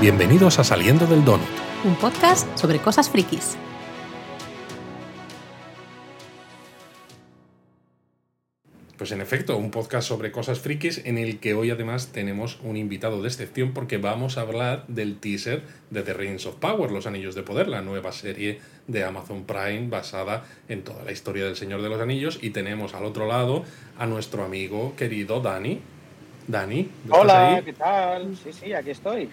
Bienvenidos a Saliendo del Donut. Un podcast sobre cosas frikis. Pues en efecto, un podcast sobre cosas frikis en el que hoy además tenemos un invitado de excepción porque vamos a hablar del teaser de The Rings of Power, Los Anillos de Poder, la nueva serie de Amazon Prime basada en toda la historia del Señor de los Anillos y tenemos al otro lado a nuestro amigo querido Dani. Dani, Hola, ¿qué tal? Sí, sí, aquí estoy.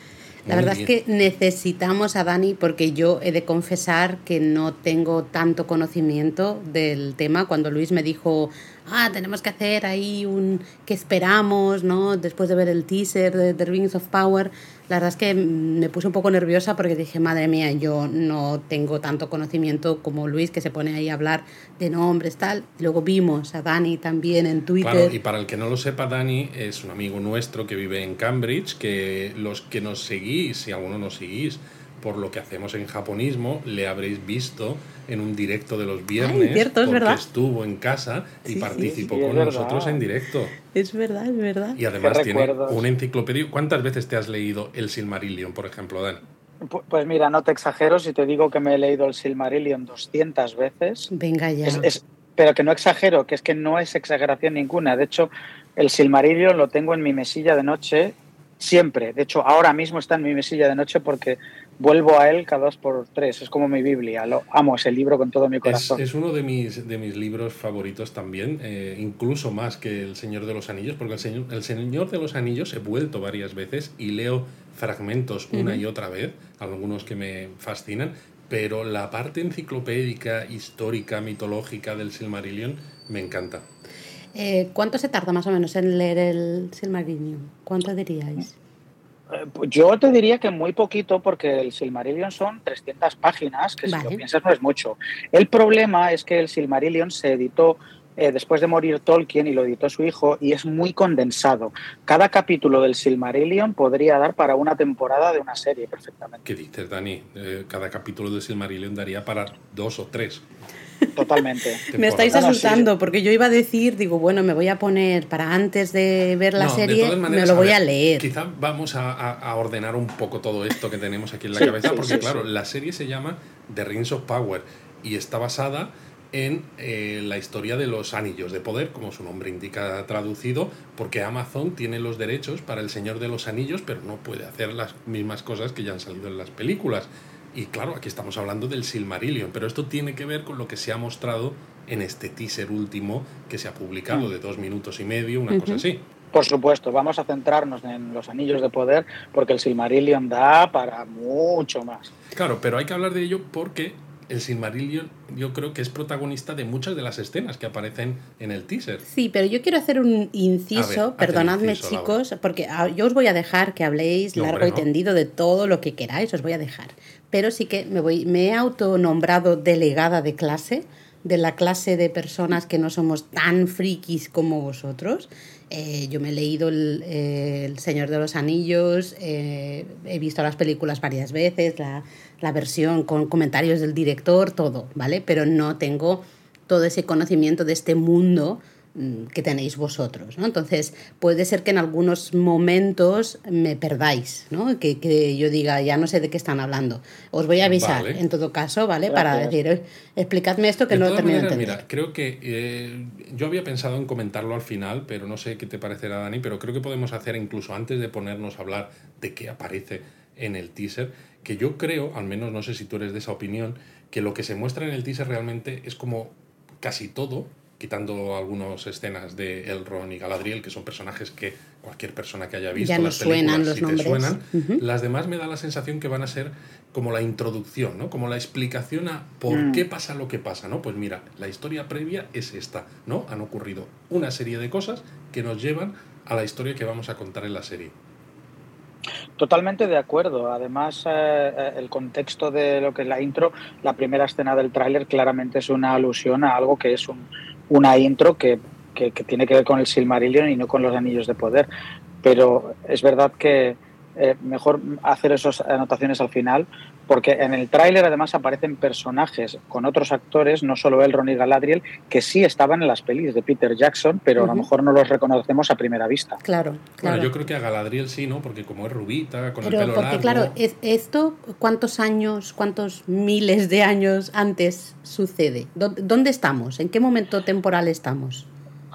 La verdad es que necesitamos a Dani porque yo he de confesar que no tengo tanto conocimiento del tema. Cuando Luis me dijo, ah, tenemos que hacer ahí un que esperamos, ¿no? Después de ver el teaser de The Rings of Power, la verdad es que me puse un poco nerviosa porque dije, madre mía, yo no tengo tanto conocimiento como Luis que se pone ahí a hablar de nombres, tal. Luego vimos a Dani también en Twitter. Claro, y para el que no lo sepa, Dani es un amigo nuestro que vive en Cambridge, que los que nos seguís, si alguno nos seguís, por lo que hacemos en japonismo, le habréis visto en un directo de los viernes. cierto, es porque verdad. estuvo en casa y Sí, participó sí, con verdad. nosotros en directo. Es verdad, es verdad. Y además tiene recuerdos. una enciclopedia. ¿Cuántas veces te has leído el Silmarillion, por ejemplo, Dan? Pu- Pues mira, no te exagero si te digo que me he leído el Silmarillion 200 veces, Venga ya. Es- es- pero que no exagero, que es que no es exageración ninguna. De hecho, el Silmarillion lo tengo en mi mesilla de noche siempre. De hecho, ahora mismo está en mi mesilla de noche porque vuelvo a él cada dos por tres. Es como mi Biblia. Lo amo ese libro con todo mi corazón. es uno de mis, de mis libros favoritos también, eh, incluso más que El Señor de los Anillos, porque el Señor, el Señor de los Anillos he vuelto varias veces y leo fragmentos una y otra vez, algunos que me fascinan, pero la parte enciclopédica, histórica, mitológica del Silmarillion me encanta. Eh, ¿Cuánto se tarda más o menos en leer el Silmarillion? ¿Cuánto diríais? Eh, pues Yo te diría que muy poquito porque el Silmarillion son 300 páginas, que si lo piensas no es mucho. El problema es que el Silmarillion se editó eh, después de morir Tolkien y lo editó su hijo y es muy condensado. Cada capítulo del Silmarillion podría dar para una temporada de una serie perfectamente. ¿Qué dices, Dani? Eh, cada capítulo del Silmarillion daría para dos o tres. Totalmente. Me estáis no, asustando porque yo iba a decir, digo, bueno, me voy a poner para antes de ver la No, serie, me lo voy a ver, leer. Quizá vamos a, ordenar un poco todo esto que tenemos aquí en la Sí, cabeza, sí, porque sí, claro, sí. la serie se llama The Rings of Power y está basada en eh, la historia de los anillos de poder, como su nombre indica traducido, porque Amazon tiene los derechos para el Señor de los Anillos, pero no puede hacer las mismas cosas que ya han salido en las películas. Y claro, aquí estamos hablando del Silmarillion, pero esto tiene que ver con lo que se ha mostrado en este teaser último que se ha publicado Mm. de dos minutos y medio, una cosa así. Por supuesto, vamos a centrarnos en los anillos de poder porque el Silmarillion da para mucho más. Claro, pero hay que hablar de ello porque el Silmarillion yo creo que es protagonista de muchas de las escenas que aparecen en el teaser. Sí, pero yo quiero hacer un inciso, ver, perdonadme inciso, chicos, porque ah, yo os voy a dejar que habléis No, largo hombre, y tendido de todo lo que queráis, os voy a dejar. Pero sí que me voy, me he autonombrado delegada de clase, de la clase de personas que no somos tan frikis como vosotros. Eh, yo me he leído el, eh, El Señor de los Anillos, eh, he visto las películas varias veces, la, la versión con comentarios del director, todo, ¿vale? Pero no tengo todo ese conocimiento de este mundo que tenéis vosotros, ¿no? Entonces, puede ser que en algunos momentos me perdáis, ¿no? Que, que yo diga, ya no sé de qué están hablando. Os voy a avisar, Vale. en todo caso, ¿vale? Para decir, "Oye, explicadme esto que de no termino de maneras, entender. mira, creo que eh, yo había pensado en comentarlo al final, pero no sé qué te parecerá, Dani, pero creo que podemos hacer incluso antes de ponernos a hablar de qué aparece en el teaser, que yo creo, al menos no sé si tú eres de esa opinión, que lo que se muestra en el teaser realmente es como casi todo, quitando algunas escenas de Elrond y Galadriel, que son personajes que cualquier persona que haya visto Ya nos las suenan películas los sí te nombres. suenan, las demás me da la sensación que van a ser como la introducción, ¿no? Como la explicación a por Mm. qué pasa lo que pasa, ¿no? Pues mira, la historia previa es esta, ¿no? Han ocurrido una serie de cosas que nos llevan a la historia que vamos a contar en la serie. Totalmente de acuerdo. Además, eh, eh, el contexto de lo que es la intro, la primera escena del tráiler claramente es una alusión a algo que es un- una intro que, que- tiene que ver con el Silmarillion y no con los Anillos de Poder. Pero es verdad que eh, mejor hacer esas anotaciones al final, porque en el tráiler además aparecen personajes con otros actores, no solo él, Ronnie Galadriel, que sí estaban en las pelis de Peter Jackson, pero a lo mejor no los reconocemos a primera vista. Claro, claro. Bueno, yo creo que a Galadriel sí, ¿no? Porque como es rubita, con Pero el pelo porque, largo... claro, es- esto, ¿cuántos años, cuántos miles de años antes sucede? ¿Dó- ¿Dónde estamos? ¿En qué momento temporal estamos?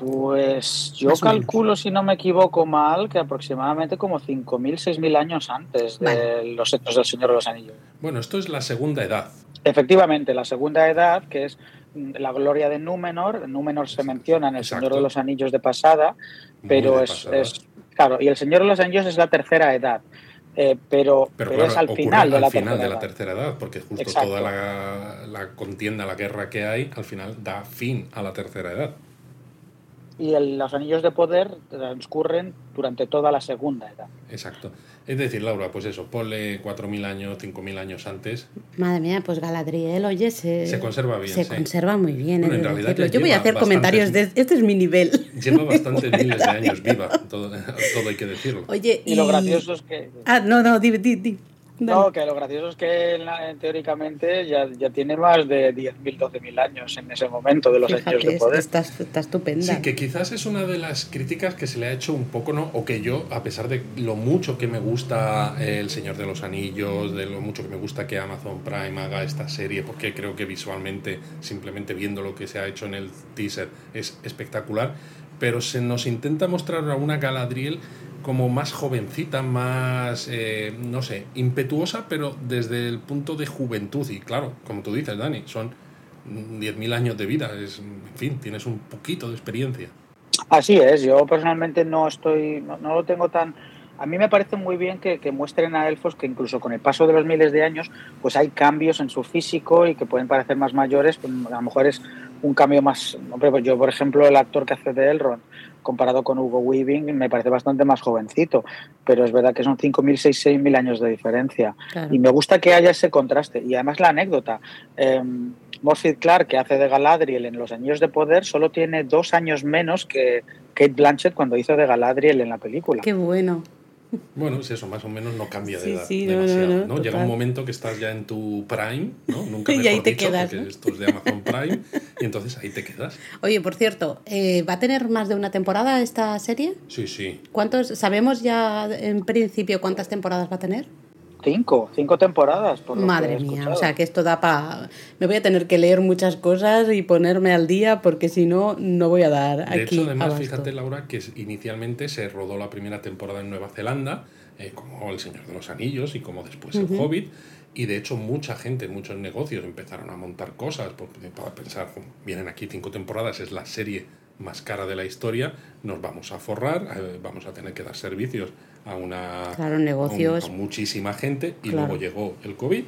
Pues yo calculo, si no me equivoco mal, que aproximadamente como 5.000, 6.000 años antes de Vale. los hechos del Señor de los Anillos. Bueno, esto es la segunda edad. Efectivamente, la segunda edad, que es mm, la gloria de Númenor, Númenor se menciona en el Exacto. Señor de los Anillos de pasada, pero de es, pasada. es- claro, y el Señor de los Anillos es la tercera edad, eh, pero, Pero, pero claro, es al final de la al final de la tercera edad, porque justo Exacto. toda la, la contienda, la guerra que hay, al final da fin a la tercera edad. Y el- los anillos de poder transcurren durante toda la segunda edad. Exacto. Es decir, Laura, pues eso, ponle 4.000 años, 5.000 años antes. Madre mía, pues Galadriel, oye, se, Se conserva bien, Se sí. conserva muy bien. Bueno, he en realidad Yo voy a lleva hacer bastantes- comentarios de este es mi nivel. Lleva bastantes miles de años viva, todo, todo hay que decirlo. Oye, Y lo gracioso es que... Ah, no, no, di, di, di. Dale. No, que lo gracioso es que teóricamente ya, ya tiene más de 10.000, 12.000 años en ese momento de los Fíjate, años de poder. Está, está estupenda. Sí, que quizás es una de las críticas que se le ha hecho un poco, ¿no? O que yo, a pesar de lo mucho que me gusta eh, El Señor de los Anillos, de lo mucho que me gusta que Amazon Prime haga esta serie, porque creo que visualmente, simplemente viendo lo que se ha hecho en el teaser, es espectacular, pero se nos intenta mostrar a una Galadriel como más jovencita, más, eh, no sé, impetuosa, pero desde el punto de juventud. Y claro, como tú dices, Dani, son 10.000 años de vida, es, en fin, tienes un poquito de experiencia. Así es, yo personalmente no estoy, no, lo tengo tan... A mí me parece muy bien que, que muestren a elfos que incluso con el paso de los miles de años, pues hay cambios en su físico y que pueden parecer más mayores, pues a lo mejor es un cambio más... Hombre, pues yo, por ejemplo, el actor que hace de Elrond, comparado con Hugo Weaving, me parece bastante más jovencito, pero es verdad que son 5.000, 6.000, 6.000 años de diferencia. Claro. Y me gusta que haya ese contraste. Y además la anécdota. Eh, Morphy Clark, que hace de Galadriel en Los Anillos de Poder, solo tiene dos años menos que Kate Blanchett cuando hizo de Galadriel en la película. Qué bueno. Bueno, es eso, más o menos no cambia de Sí, edad sí, no, no, demasiado. no, ¿no? Llega un momento que estás ya en tu prime, ¿no? Nunca Y mejor ahí te dicho, quedas, porque esto es de Amazon Prime, y entonces ahí te quedas. Oye, por cierto, eh, ¿va a tener más de una temporada esta serie? Sí, sí. ¿Cuántos, ¿Sabemos ya en principio cuántas temporadas va a tener? Cinco, cinco temporadas. Por lo Madre que he mía, escuchado. o sea que esto da para... Me voy a tener que leer muchas cosas y ponerme al día porque si no, no voy a dar De aquí hecho, además, abasto. fíjate, Laura, que inicialmente se rodó la primera temporada en Nueva Zelanda, eh, como El Señor de los Anillos y como después El Hobbit. Y de hecho, mucha gente, muchos negocios empezaron a montar cosas porque, para pensar, "Jo, vienen aquí cinco temporadas, es la serie más cara de la historia, nos vamos a forrar, eh, vamos a tener que dar servicios a una Claro, a un- negocios. a muchísima gente y Claro. luego llegó el COVID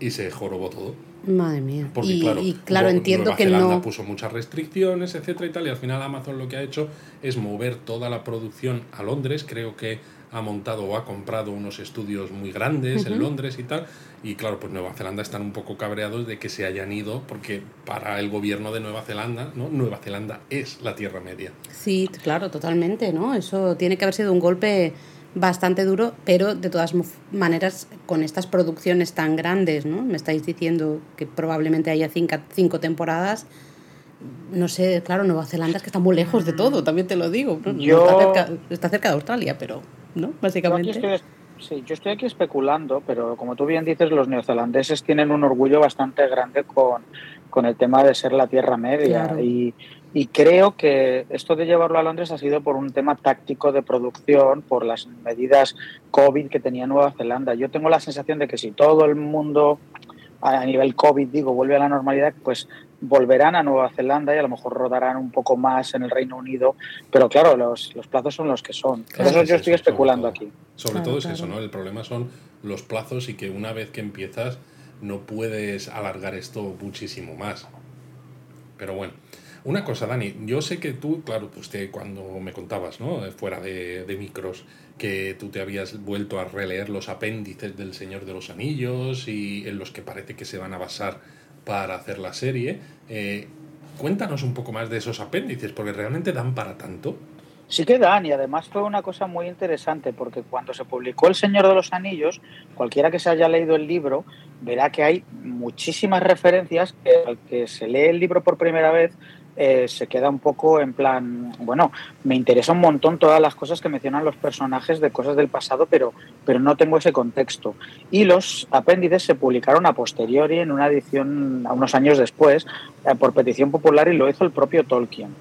y se jorobó todo. Madre mía. Porque y claro, y claro, Nueva entiendo Nueva que Zelanda no... puso muchas restricciones, etcétera y tal, y al final Amazon lo que ha hecho es mover toda la producción a Londres. Creo que ha montado o ha comprado unos estudios muy grandes en Londres y tal. Y claro, pues Nueva Zelanda están un poco cabreados de que se hayan ido, porque para el gobierno de Nueva Zelanda, ¿no? Nueva Zelanda es la Tierra Media. Sí, claro, totalmente, ¿no? Eso tiene que haber sido un golpe bastante duro, pero de todas maneras, con estas producciones tan grandes, ¿no? Me estáis diciendo que probablemente haya cinco, cinco temporadas. No sé, claro, Nueva Zelanda es que está muy lejos de todo, también te lo digo. Yo- está, cerca, está cerca de Australia, pero, ¿no? Yo aquí Básicamente. estoy, sí, yo estoy aquí especulando, pero como tú bien dices, los neozelandeses tienen un orgullo bastante grande con, con el tema de ser la Tierra Media. Claro. Y, y creo que esto de llevarlo a Londres ha sido por un tema táctico de producción, por las medidas COVID que tenía Nueva Zelanda. Yo tengo la sensación de que si todo el mundo a nivel COVID, digo, vuelve a la normalidad, pues volverán a Nueva Zelanda y a lo mejor rodarán un poco más en el Reino Unido, pero claro, los, los plazos son los que son. Claro, eso es yo estoy eso, especulando aquí. Sobre Claro, todo es claro. eso, ¿no? El problema son los plazos y que una vez que empiezas no puedes alargar esto muchísimo más. Pero bueno, una cosa, Dani, yo sé que tú, claro, pues te, cuando me contabas, ¿no? Eh, Fuera de, de micros, que tú te habías vuelto a releer los apéndices del Señor de los Anillos y en los que parece que se van a basar para hacer la serie. Eh, cuéntanos un poco más de esos apéndices, porque realmente dan para tanto. Sí que dan, y además fue una cosa muy interesante, porque cuando se publicó El Señor de los Anillos, cualquiera que se haya leído el libro verá que hay muchísimas referencias que al que se lee el libro por primera vez eh, se queda un poco en plan, bueno, me interesa un montón todas las cosas que mencionan los personajes de cosas del pasado, pero, pero no tengo ese contexto. Y los apéndices se publicaron a posteriori en una edición a unos años después eh, por petición popular y lo hizo el propio Tolkien.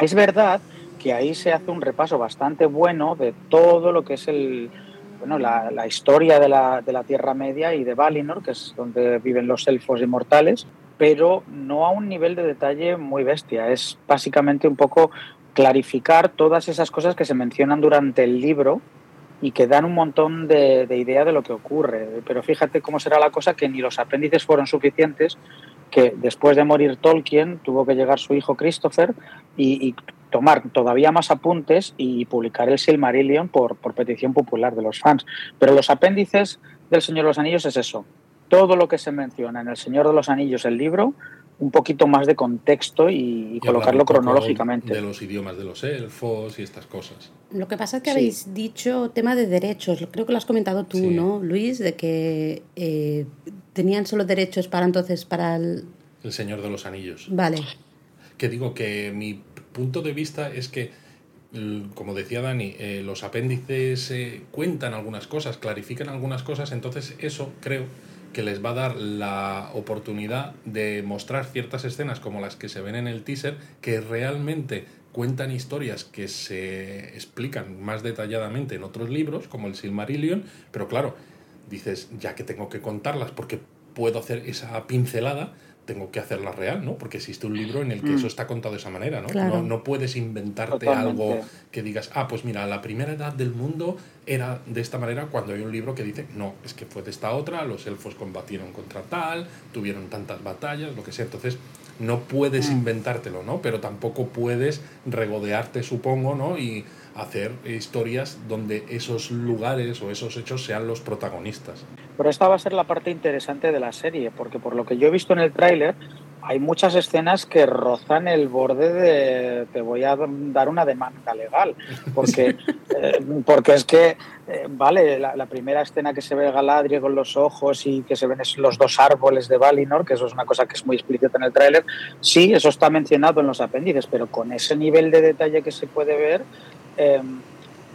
Es verdad que ahí se hace un repaso bastante bueno de todo lo que es el, bueno, la, la historia de la, de la, Tierra Media y de Valinor, que es donde viven los elfos inmortales, pero no a un nivel de detalle muy bestia. Es básicamente un poco clarificar todas esas cosas que se mencionan durante el libro y que dan un montón de, de idea de lo que ocurre. Pero fíjate cómo será la cosa que ni los apéndices fueron suficientes, que después de morir Tolkien tuvo que llegar su hijo Christopher y, tomar todavía más apuntes y publicar el Silmarillion por petición popular de los fans. Pero los apéndices del Señor de los Anillos es eso, todo lo que se menciona en El Señor de los Anillos, el libro, un poquito más de contexto y, y colocarlo cronológicamente. De los idiomas de los elfos y estas cosas. Lo que pasa es que sí. habéis dicho tema de derechos, creo que lo has comentado tú, sí. ¿no, Luis? De que eh, tenían solo derechos para entonces, para el... El Señor de los Anillos. Vale. Que digo que mi punto de vista es que como decía Dani, eh, los apéndices eh, cuentan algunas cosas, clarifican algunas cosas, entonces eso creo que les va a dar la oportunidad de mostrar ciertas escenas como las que se ven en el teaser que realmente cuentan historias que se explican más detalladamente en otros libros, como el Silmarillion, pero claro, dices, ya que tengo que contarlas porque puedo hacer esa pincelada, tengo que hacerla real, ¿no? Porque existe un libro en el que mm. eso está contado de esa manera, ¿no? Claro. No, no, puedes inventarte Totalmente. algo que digas, ah, pues mira, la primera edad del mundo era de esta manera cuando hay un libro que dice, no, es que fue de esta otra, los elfos combatieron contra tal, tuvieron tantas batallas, lo que sea. Entonces, no puedes mm. inventártelo, ¿no? Pero tampoco puedes regodearte, supongo, ¿no? Y hacer historias donde esos lugares o esos hechos sean los protagonistas. Pero esta va a ser la parte interesante de la serie, porque por lo que yo he visto en el tráiler, hay muchas escenas que rozan el borde de te voy a dar una demanda legal, porque, eh, porque es que, eh, vale, la, la, primera escena que se ve Galadriel con los ojos y que se ven los dos árboles de Valinor, que eso es una cosa que es muy explícita en el tráiler, sí, eso está mencionado en los apéndices, pero con ese nivel de detalle que se puede ver, eh,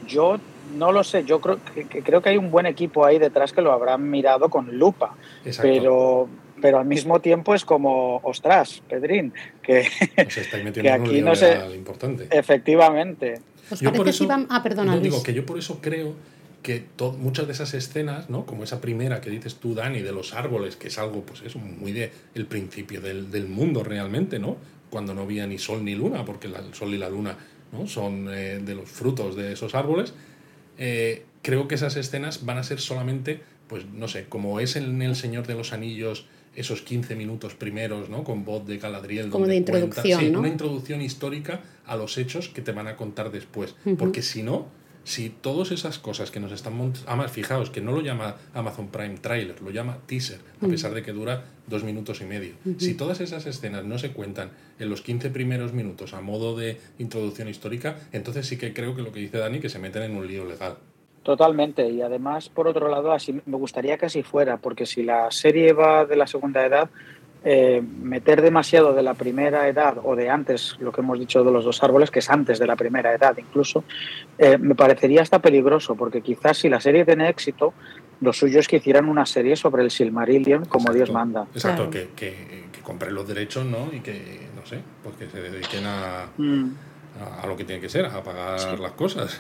yo no lo sé, yo creo que, que, creo que hay un buen equipo ahí detrás que lo habrán mirado con lupa, Exacto. pero pero al mismo tiempo es como, ostras, Pedrín, que, que aquí no sé. Importante. Efectivamente. Pues yo por eso, iban... Ah, perdona. No, digo que yo por eso creo que muchas de esas escenas, ¿no? como esa primera que dices tú, Dani, de los árboles, que es algo, pues eso, muy de el principio del, del mundo realmente, ¿no? Cuando no había ni sol ni luna, porque la, el sol y la luna ¿no? son eh, de los frutos de esos árboles. Eh, creo que esas escenas van a ser solamente, pues no sé, como es en El Señor de los Anillos esos 15 minutos primeros, ¿no? Con voz de Galadriel. Como de introducción, cuenta, sí, ¿no? una introducción histórica a los hechos que te van a contar después. Uh -huh. Porque si no, si todas esas cosas que nos están montando... Además, fijaos que no lo llama Amazon Prime Trailer, lo llama teaser, a pesar de que dura dos minutos y medio. Uh -huh. Si todas esas escenas no se cuentan en los 15 primeros minutos a modo de introducción histórica, entonces sí que creo que lo que dice Dani, que se meten en un lío legal. Totalmente, y además, por otro lado, así me gustaría que así fuera, porque si la serie va de la segunda edad, eh, meter demasiado de la primera edad o de antes, lo que hemos dicho de los dos árboles, que es antes de la primera edad incluso, eh, me parecería hasta peligroso, porque quizás si la serie tiene éxito, lo suyo es que hicieran una serie sobre el Silmarillion como exacto, Dios manda. Exacto, claro. que, que, que, compren los derechos, ¿no? Y que, no sé, pues que se dediquen a, mm. a, a, lo que tiene que ser, a pagar sí. las cosas.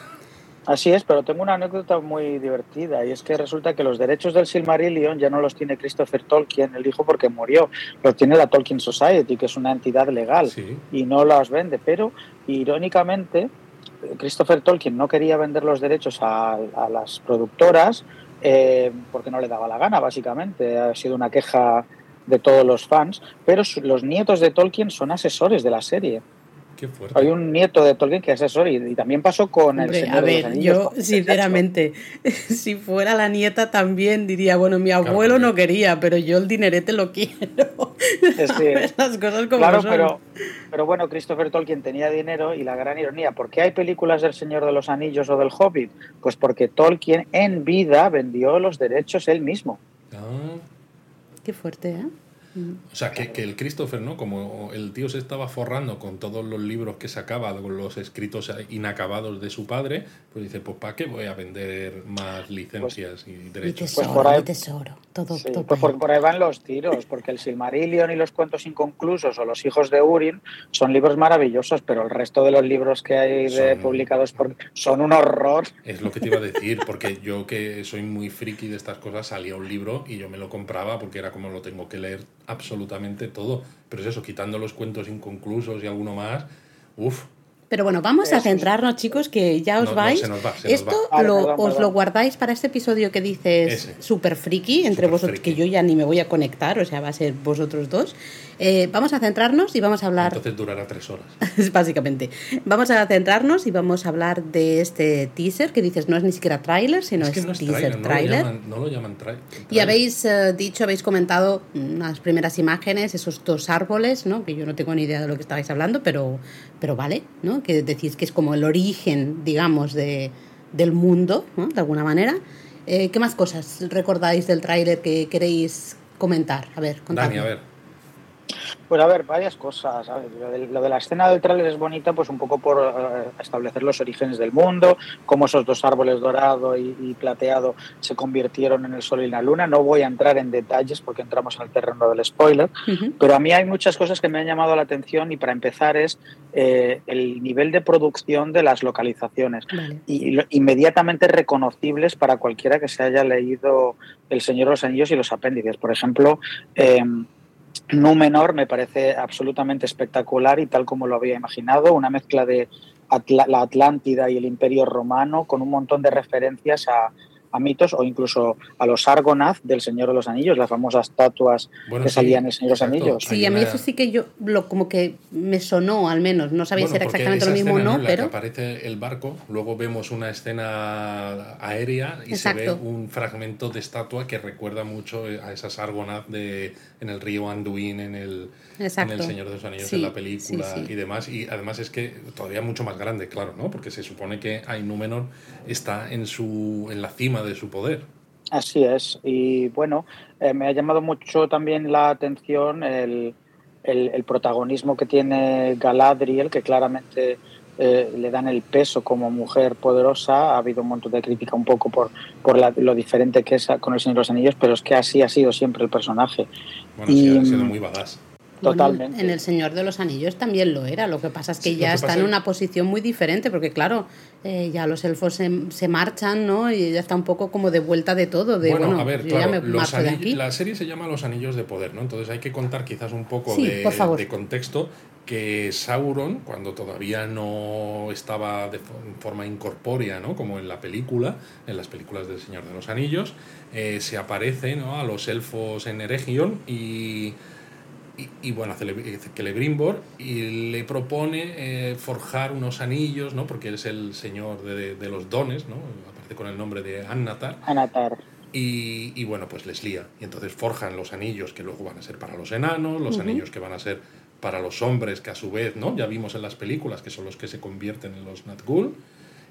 Así es, pero tengo una anécdota muy divertida y es que resulta que los derechos del Silmarillion ya no los tiene Christopher Tolkien, el hijo, porque murió. Los tiene la Tolkien Society, que es una entidad legal sí. y no los vende. Pero irónicamente, Christopher Tolkien no quería vender los derechos a, a las productoras eh, porque no le daba la gana, básicamente. Ha sido una queja de todos los fans, pero los nietos de Tolkien son asesores de la serie. Hay un nieto de Tolkien que es asesor y, y también pasó con Hombre, el Señor A ver, de los Anillos, yo sinceramente, si fuera la nieta también diría, bueno, mi abuelo claro, no quería, pero yo el dinerete lo quiero. Las cosas como claro, son. pero, pero bueno, Christopher Tolkien tenía dinero y la gran ironía, ¿por qué hay películas del Señor de los Anillos o del Hobbit? Pues porque Tolkien en vida vendió los derechos él mismo. Ah, Qué fuerte, ¿eh? O sea, que, que el Christopher, ¿no? Como el tío se estaba forrando con todos los libros que sacaba, con los escritos inacabados de su padre, pues dice, pues ¿para qué voy a vender más licencias y derechos? tesoro, por ahí- mi tesoro. Todo, Sí, todo pues por, ahí van los tiros, porque el Silmarillion y los cuentos inconclusos o los hijos de Urin son libros maravillosos, pero el resto de los libros que hay de- Son- publicados por, son un horror. Es lo que te iba a decir, porque yo que soy muy friki de estas cosas, salía un libro y yo me lo compraba porque era como lo tengo que leer absolutamente todo. Pero es eso, quitando los cuentos inconclusos y alguno más, uff, Pero bueno, vamos a centrarnos, chicos, que ya os No, no, vais. se nos va, se nos Esto va. Vale, lo- perdón, os perdón. lo guardáis para este episodio que dices Ese. super friki, entre Super vosotros, friki. que yo ya ni me voy a conectar, o sea, va a ser vosotros dos. Eh, vamos a centrarnos y vamos a hablar entonces durará tres horas. básicamente. Vamos a centrarnos y vamos a hablar de este teaser que dices no es ni siquiera tráiler, sino es es, que no es teaser trailer, no, lo tráiler. llaman, no lo llaman trai- Y tráiler. habéis eh, dicho, habéis comentado unas primeras imágenes, esos dos árboles, ¿no? Que yo no tengo ni idea de lo que estabais hablando, pero, pero vale, ¿no? Que decís que es como el origen, digamos, de, del mundo, ¿no? De alguna manera. Eh, ¿Qué más cosas recordáis del tráiler que queréis comentar? A ver, contadme. Dani, a ver. Pues a ver, varias cosas. Ver, lo, de, lo de la escena del tráiler es bonita, pues un poco por eh, establecer los orígenes del mundo, cómo esos dos árboles dorado y, y plateado se convirtieron en el sol y la luna. No voy a entrar en detalles porque entramos en el terreno del spoiler, pero a mí hay muchas cosas que me han llamado la atención y para empezar es eh, el nivel de producción de las localizaciones Vale. y lo- inmediatamente reconocibles para cualquiera que se haya leído El Señor de los Anillos y los apéndices. Por ejemplo, eh, Númenor me parece absolutamente espectacular y tal como lo había imaginado, una mezcla de la Atlántida y el Imperio Romano con un montón de referencias a, a mitos o incluso a los Argonath del Señor de los Anillos, las famosas estatuas Bueno, que sí, salían en El Señor de los. Anillos. Sí, Hay a mí eso sí que yo, lo, como que me sonó al menos, no sabía Bueno, si era exactamente lo mismo o no, que pero... aparece el barco, luego vemos una escena aérea y Exacto. se ve un fragmento de estatua que recuerda mucho a esas Argonath de, en el río Anduin, en el, en el Señor de los Anillos, Sí, en la película sí, sí. y demás. Y además es que todavía mucho más grande, claro, ¿no? Porque se supone que Ainúmenor está en, su, en la cima de su poder. Así es. Y bueno, eh, me ha llamado mucho también la atención el, el- el protagonismo que tiene Galadriel, que claramente eh, le dan el peso como mujer poderosa. Ha habido un montón de crítica un poco por, por la- lo diferente que es con el Señor de los Anillos, pero es que así ha sido siempre el personaje. Bueno, sí, ha sido muy badass. Bueno, Totalmente. en El Señor de los Anillos también lo era. Lo que pasa es que Sí, ya que está pasa en es- una posición muy diferente, porque claro, eh, ya los elfos se, se marchan, ¿no? Y ella está un poco como de vuelta de todo. De, bueno, bueno, a ver, yo claro, ya me los marcho de anillos- aquí. la serie se llama Los Anillos de Poder, ¿no? Entonces hay que contar quizás un poco Sí, de, por favor. de contexto que Sauron, cuando todavía no estaba de fo- forma incorpórea, ¿no? Como en la película, en las películas del Señor de los Anillos, eh, se aparece ¿no? a los elfos en Eregion y, y, y, bueno, Cele- Celebrimbor y le propone eh, forjar unos anillos, ¿no? Porque él es el señor de, de los dones, ¿no? Aparece con el nombre de Annatar. Anatar. Y, y bueno, pues les lía. Y entonces forjan los anillos que luego van a ser para los enanos, los anillos que van a ser para los hombres, que a su vez, ¿no? Ya vimos en las películas que son los que se convierten en los Nazgûl.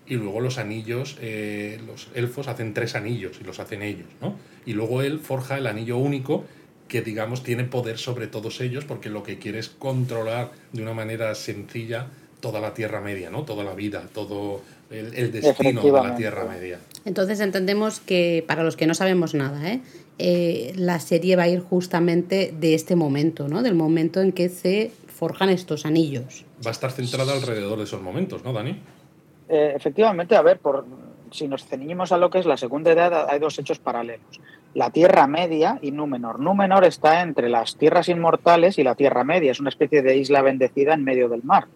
Y luego los anillos, eh, los elfos hacen tres anillos y los hacen ellos, ¿no? Y luego él forja el anillo único que, digamos, tiene poder sobre todos ellos porque lo que quiere es controlar de una manera sencilla toda la Tierra Media, ¿no? Toda la vida, todo el, el destino de la. Tierra Media. Entonces entendemos que, para los que no sabemos nada, ¿eh? Eh, la serie va a ir justamente de este momento, ¿no? Del momento en que se forjan estos anillos. Va a estar centrada alrededor de esos momentos, ¿no, Dani? Eh, efectivamente, a ver, por, si nos ceñimos a lo que es la segunda edad, hay dos hechos paralelos. La Tierra Media y Númenor. Númenor está entre las tierras inmortales y la Tierra Media. Es una especie de isla bendecida en medio del mar.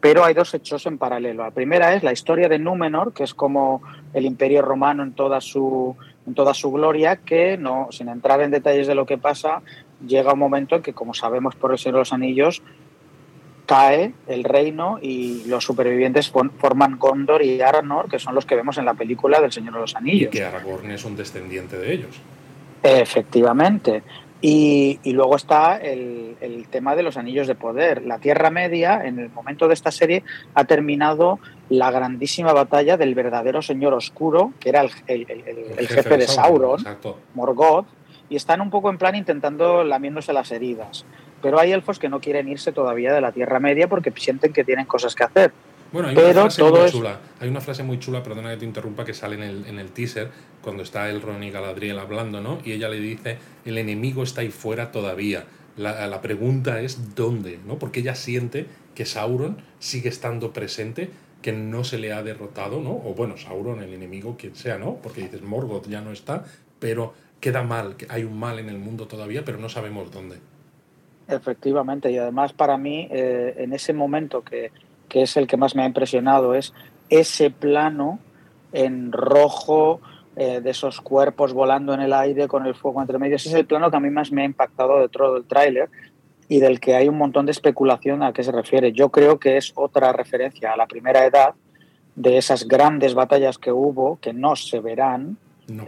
Pero hay dos hechos en paralelo. La primera es la historia de Númenor, que es como el imperio romano en toda su, en toda su gloria, que, no, sin entrar en detalles de lo que pasa, llega un momento en que, como sabemos por el Señor de los Anillos, cae el reino y los supervivientes forman Gondor y Arnor, que son los que vemos en la película del Señor de los Y Anillos. que Aragorn es un descendiente de ellos. Efectivamente. Y, luego está el, tema de los anillos de poder. La Tierra Media, en el momento de esta serie, ha terminado la grandísima batalla del verdadero Señor Oscuro, que era el, jefe, de Sauron, Morgoth, y están un poco en plan intentando lamiéndose las heridas. Pero hay elfos que no quieren irse todavía de la Tierra Media porque sienten que tienen cosas que hacer. Bueno, hay una frase muy chula. Hay una frase muy chula, perdona que te interrumpa, que sale en el, en el teaser, cuando está el Ron y Galadriel hablando, ¿no? Y ella le dice, el enemigo está ahí fuera todavía. La, la pregunta es dónde, ¿no? Porque ella siente que Sauron sigue estando presente, que no se le ha derrotado, ¿no? O bueno, Sauron, el enemigo, quien sea, ¿no? Porque dices, Morgoth ya no está, pero queda mal, que hay un mal en el mundo todavía, pero no sabemos dónde. Efectivamente, y además para mí, eh, en ese momento que que es el que más me ha impresionado, es ese plano en rojo eh, de esos cuerpos volando en el aire con el fuego entre medios. Ese es el plano que a mí más me ha impactado de todo el tráiler y del que hay un montón de especulación a qué se refiere. Yo creo que es otra referencia a la primera edad de esas grandes batallas que hubo que no se verán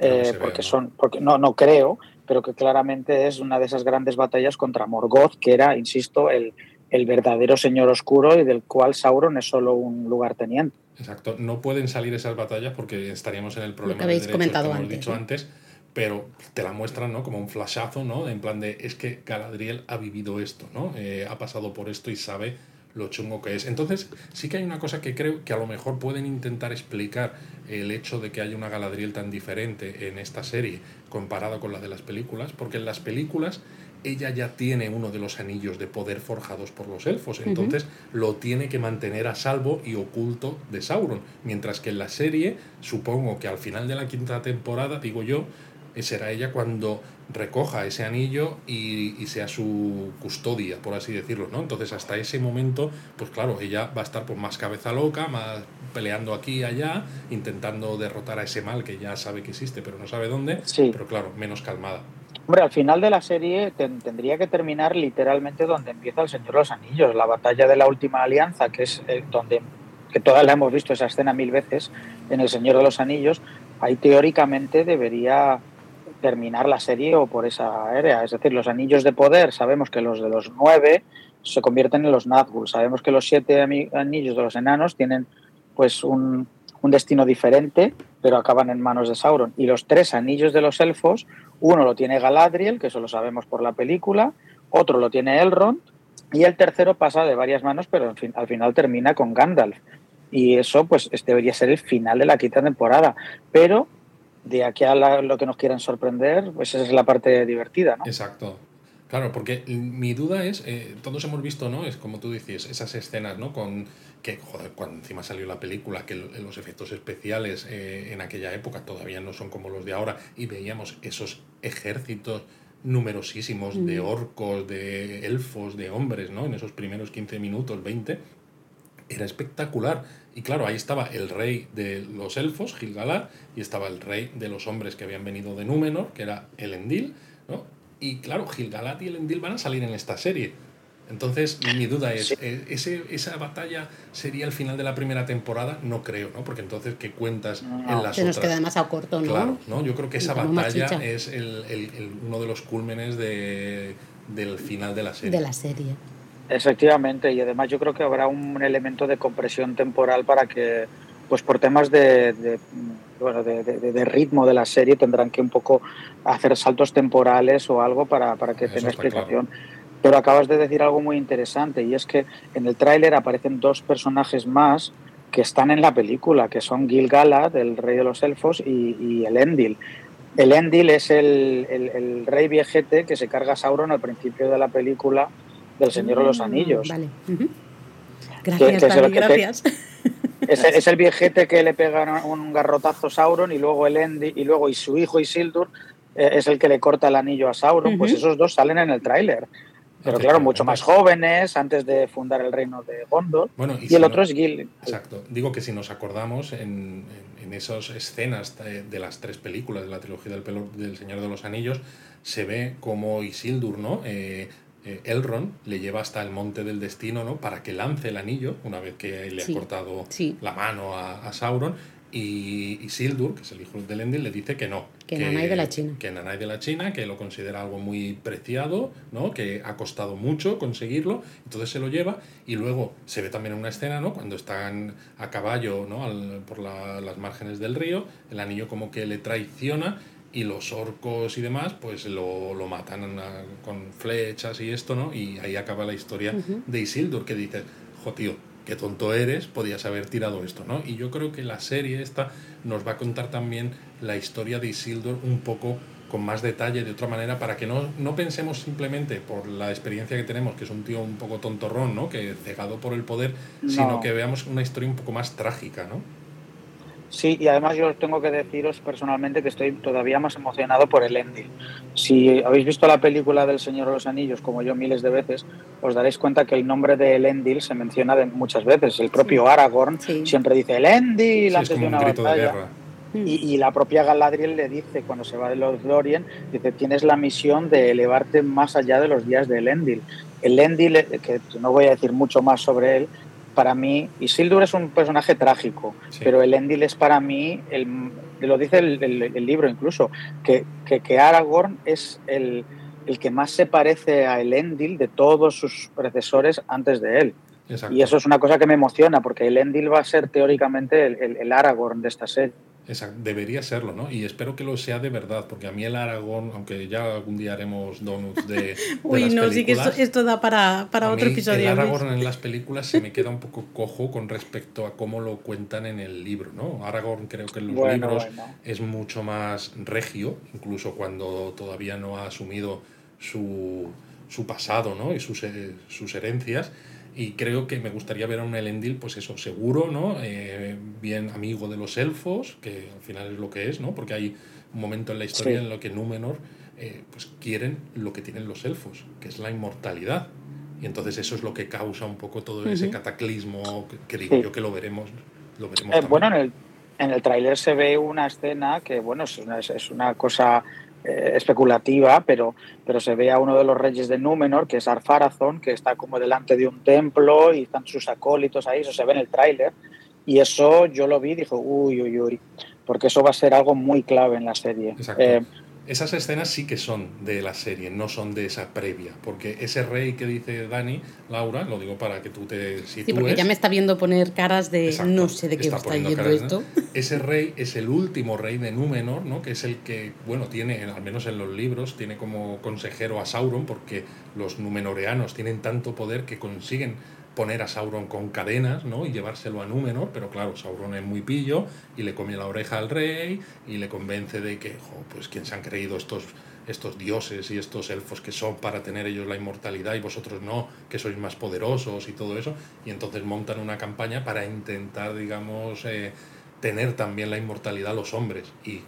eh, porque son porque no no creo pero que claramente es una de esas grandes batallas contra Morgoth que era insisto el, el verdadero señor oscuro y del cual Sauron es solo un lugarteniente. Exacto, no pueden salir esas batallas porque estaríamos en el problema que habéis comentado hemos antes, dicho antes, pero te la muestran ¿no? como un flashazo, ¿no? En plan de, es que Galadriel ha vivido esto, ¿no? Eh, ha pasado por esto y sabe lo chungo que es. Entonces, sí que hay una cosa que creo que a lo mejor pueden intentar explicar el hecho de que haya una Galadriel tan diferente en esta serie comparada con la de las películas, porque en las películas ella ya tiene uno de los anillos de poder forjados por los elfos, entonces lo tiene que mantener a salvo y oculto de Sauron, mientras que en la serie, supongo que al final de la quinta temporada, digo yo, será ella cuando recoja ese anillo y, sea su custodia, por así decirlo, ¿no? Entonces hasta ese momento, pues claro, ella va a estar pues, más cabeza loca, más peleando aquí y allá, intentando derrotar a ese mal que ya sabe que existe, pero no sabe dónde, pero claro, menos calmada. Hombre, al final de la serie tendría que terminar literalmente donde empieza el Señor de los Anillos, la batalla de la última alianza, que es eh, donde que todas la hemos visto esa escena mil veces en El Señor de los Anillos, ahí teóricamente debería terminar la serie o por esa área. Es decir, los anillos de poder, sabemos que los de los nueve se convierten en los Nazgûl. Sabemos que los siete anillos de los enanos tienen pues un, un destino diferente, pero acaban en manos de Sauron. Y los tres anillos de los elfos, uno lo tiene Galadriel, que eso lo sabemos por la película, otro lo tiene Elrond, y el tercero pasa de varias manos, pero al final termina con Gandalf. Y eso, pues, debería ser el final de la quinta temporada. Pero de aquí a lo que nos quieran sorprender, pues esa es la parte divertida, ¿no? Exacto. Claro, porque mi duda es, eh, todos hemos visto, ¿no? Es como tú dices, esas escenas, ¿no? Con que, joder, cuando encima salió la película, que los efectos especiales eh, en aquella época todavía no son como los de ahora, y veíamos esos ejércitos numerosísimos de orcos, de elfos, de hombres, ¿no? En esos primeros 15 minutos, 20, era espectacular. Y claro, ahí estaba el rey de los elfos, Gilgalad, y estaba el rey de los hombres que habían venido de Númenor, que era Elendil, ¿no? Y claro, Gilgalad y Elendil van a salir en esta serie. Entonces, mi duda es, ¿e-, ¿ese, ¿esa batalla sería el final de la primera temporada? No creo, ¿no? Porque entonces, ¿qué cuentas en las Se nos queda demasiado corto, ¿no? Claro, ¿no? Yo creo que esa batalla es el, el, uno de los cúlmenes de, del final de la serie. De la serie. Efectivamente, y además yo creo que habrá un elemento de compresión temporal para que, pues por temas de bueno, de, ritmo de la serie tendrán que un poco hacer saltos temporales o algo para, que tenga explicación. Pero acabas de decir algo muy interesante y es que en el tráiler aparecen dos personajes más que están en la película, que son Gil Galad, el rey de los elfos, y, el Endil. El Endil es el, rey viejete que se carga a Sauron al principio de la película del Señor de los Anillos. Vale. Gracias, gracias. Es, el viejete que le pega un garrotazo a Sauron y luego el Endi y luego y su hijo Isildur eh, es el que le corta el anillo a Sauron. Pues esos dos salen en el tráiler. Pero claro, mucho más jóvenes, antes de fundar el reino de Gondor. y, el otro es Gil. Exacto. Digo que si nos acordamos en, en, esas escenas de, las tres películas de la trilogía del, pelo, del Señor de los Anillos, se ve como Isildur, ¿no? Eh, eh, Elrond le lleva hasta el monte del destino, ¿no? Para que lance el anillo, una vez que le ha cortado la mano a, Sauron. Y Isildur, que es el hijo de Elendil, le dice que no. Que Nanay de la China. Que Nanay de la China, que lo considera algo muy preciado, ¿no? que ha costado mucho conseguirlo, entonces se lo lleva y luego se ve también en una escena, ¿no? cuando están a caballo ¿no? por las márgenes del río, el anillo como que le traiciona y los orcos y demás pues lo, lo matan con flechas y esto, ¿no? Y ahí acaba la historia de Isildur, que dice, jo tío, qué tonto eres, podías haber tirado esto, ¿no? Y yo creo que la serie esta nos va a contar también la historia de Isildur un poco con más detalle, de otra manera, para que no, no pensemos simplemente por la experiencia que tenemos, que es un tío un poco tontorrón, ¿no? Que cegado por el poder, sino que veamos una historia un poco más trágica, ¿no? Sí, y además yo tengo que deciros personalmente que estoy todavía más emocionado por el Endil. Si habéis visto la película del Señor de los Anillos, como yo miles de veces, os daréis cuenta que el nombre de Elendil se menciona de muchas veces. El propio Aragorn siempre dice Elendil antes de una batalla. Y, la propia Galadriel le dice, cuando se va de los Lorien, dice, tienes la misión de elevarte más allá de los días de Elendil. Elendil, eh, que no voy a decir mucho más sobre él, para mí, Isildur es un personaje trágico, pero el Endil es para mí, el, lo dice el, libro incluso, que, que, Aragorn es el, el, que más se parece a Elendil de todos sus predecesores antes de él. Y eso es una cosa que me emociona, porque el Elendil va a ser teóricamente el Aragorn de esta serie debería serlo, ¿no? Y espero que lo sea de verdad, porque a mí el Aragón, aunque ya algún día haremos donuts de. Uy, no, sí que esto, da para, para otro episodio. El Aragorn en las películas se me queda un poco cojo con respecto a cómo lo cuentan en el libro, ¿no? Aragorn creo que en los libros es mucho más regio, incluso cuando todavía no ha asumido su, su pasado, ¿no? Y sus, eh, sus herencias y creo que me gustaría ver a un Elendil, pues eso, seguro, ¿no? Eh, bien amigo de los elfos, que al final es lo que es, ¿no? Porque hay un momento en la historia en lo que Númenor eh, pues quieren lo que tienen los elfos, que es la inmortalidad. Y entonces eso es lo que causa un poco todo ese cataclismo que, digo yo que lo veremos. Lo veremos eh, bueno, en el, en el tráiler se ve una escena que, bueno, es una, es una cosa eh, especulativa, pero, pero se ve a uno de los reyes de Númenor, que es Arfarazón, que está como delante de un templo y están sus acólitos ahí, eso se ve en el tráiler. Y eso yo lo vi y dije, uy, uy, uy, porque eso va a ser algo muy clave en la serie. Eh, esas escenas sí que son de la serie, no son de esa previa. Porque ese rey que dice Dani, Laura, lo digo para que tú te sitúes. Sí, porque ya me está viendo poner caras de no sé de qué está, está yendo esto. Ese rey es el último rey de Númenor, ¿no? que es el que, bueno, tiene, al menos en los libros, tiene como consejero a Sauron, porque los numenoreanos tienen tanto poder que consiguen poner a Sauron con cadenas ¿no? y llevárselo a Númenor, pero claro, Sauron es muy pillo y le come la oreja al rey y le convence de que, pues quién se han creído estos, estos dioses y estos elfos que son para tener ellos la inmortalidad y vosotros no, que sois más poderosos y todo eso, y entonces montan una campaña para intentar, digamos, eh, tener también la inmortalidad los hombres y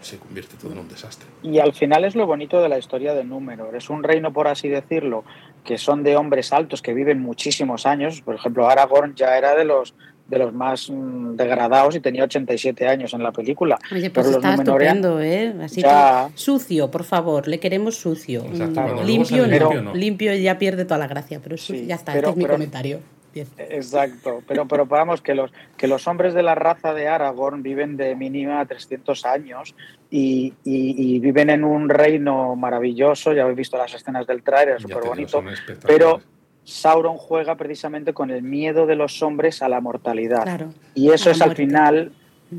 se convierte todo en un desastre. Y al final es lo bonito de la historia de Númenor. Es un reino, por así decirlo, que son de hombres altos que viven muchísimos años. Por ejemplo, Aragorn ya era de los de los más mm, degradados y tenía 87 años en la película. Oye, pues está estupendo, ¿eh? Así sucio, por favor, le queremos sucio. limpio, no. limpio ya pierde toda la gracia, pero ya está, este es mi comentario. Exacto, pero, pero vamos, que los, que los hombres de la raza de Aragorn viven de mínima 300 años y, y, viven en un reino maravilloso, ya habéis visto las escenas del trailer, súper bonito, pero Sauron juega precisamente con el miedo de los hombres a la mortalidad. y eso es al final.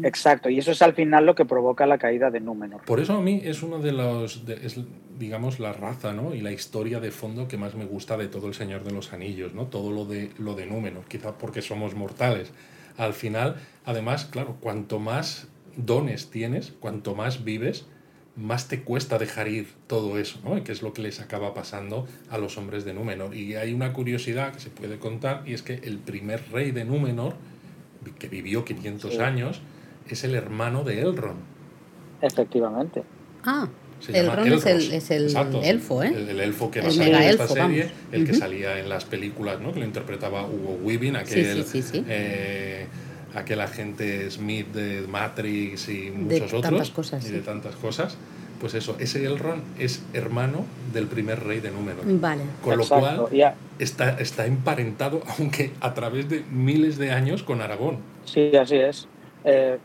Exacto, y eso es al final lo que provoca la caída de Númenor. Por eso a mí es uno de los, es, digamos, la raza ¿no? y la historia de fondo que más me gusta de todo El Señor de los Anillos, ¿no? todo lo de, lo de Númenor, quizá porque somos mortales. Al final, además, claro, cuanto más dones tienes, cuanto más vives, más te cuesta dejar ir todo eso, ¿no? que es lo que les acaba pasando a los hombres de Númenor. Y hay una curiosidad que se puede contar, y es que el primer rey de Númenor, que vivió 500 años, es el hermano de Elrond. Efectivamente. Ah, Elrond es el, es el elfo, ¿eh? El, elfo que va a salir en esta serie, el que salía en las películas, ¿no? Que lo interpretaba Hugo Weaving, aquel, eh, aquel agente Smith de Matrix y muchos de otros. Tantas cosas, y de tantas cosas. Pues eso, ese Elrond es hermano del primer rey de Númenor. Vale. Con lo cual está, está emparentado, aunque a través de miles de años, con Aragón. Sí, así es. Eh,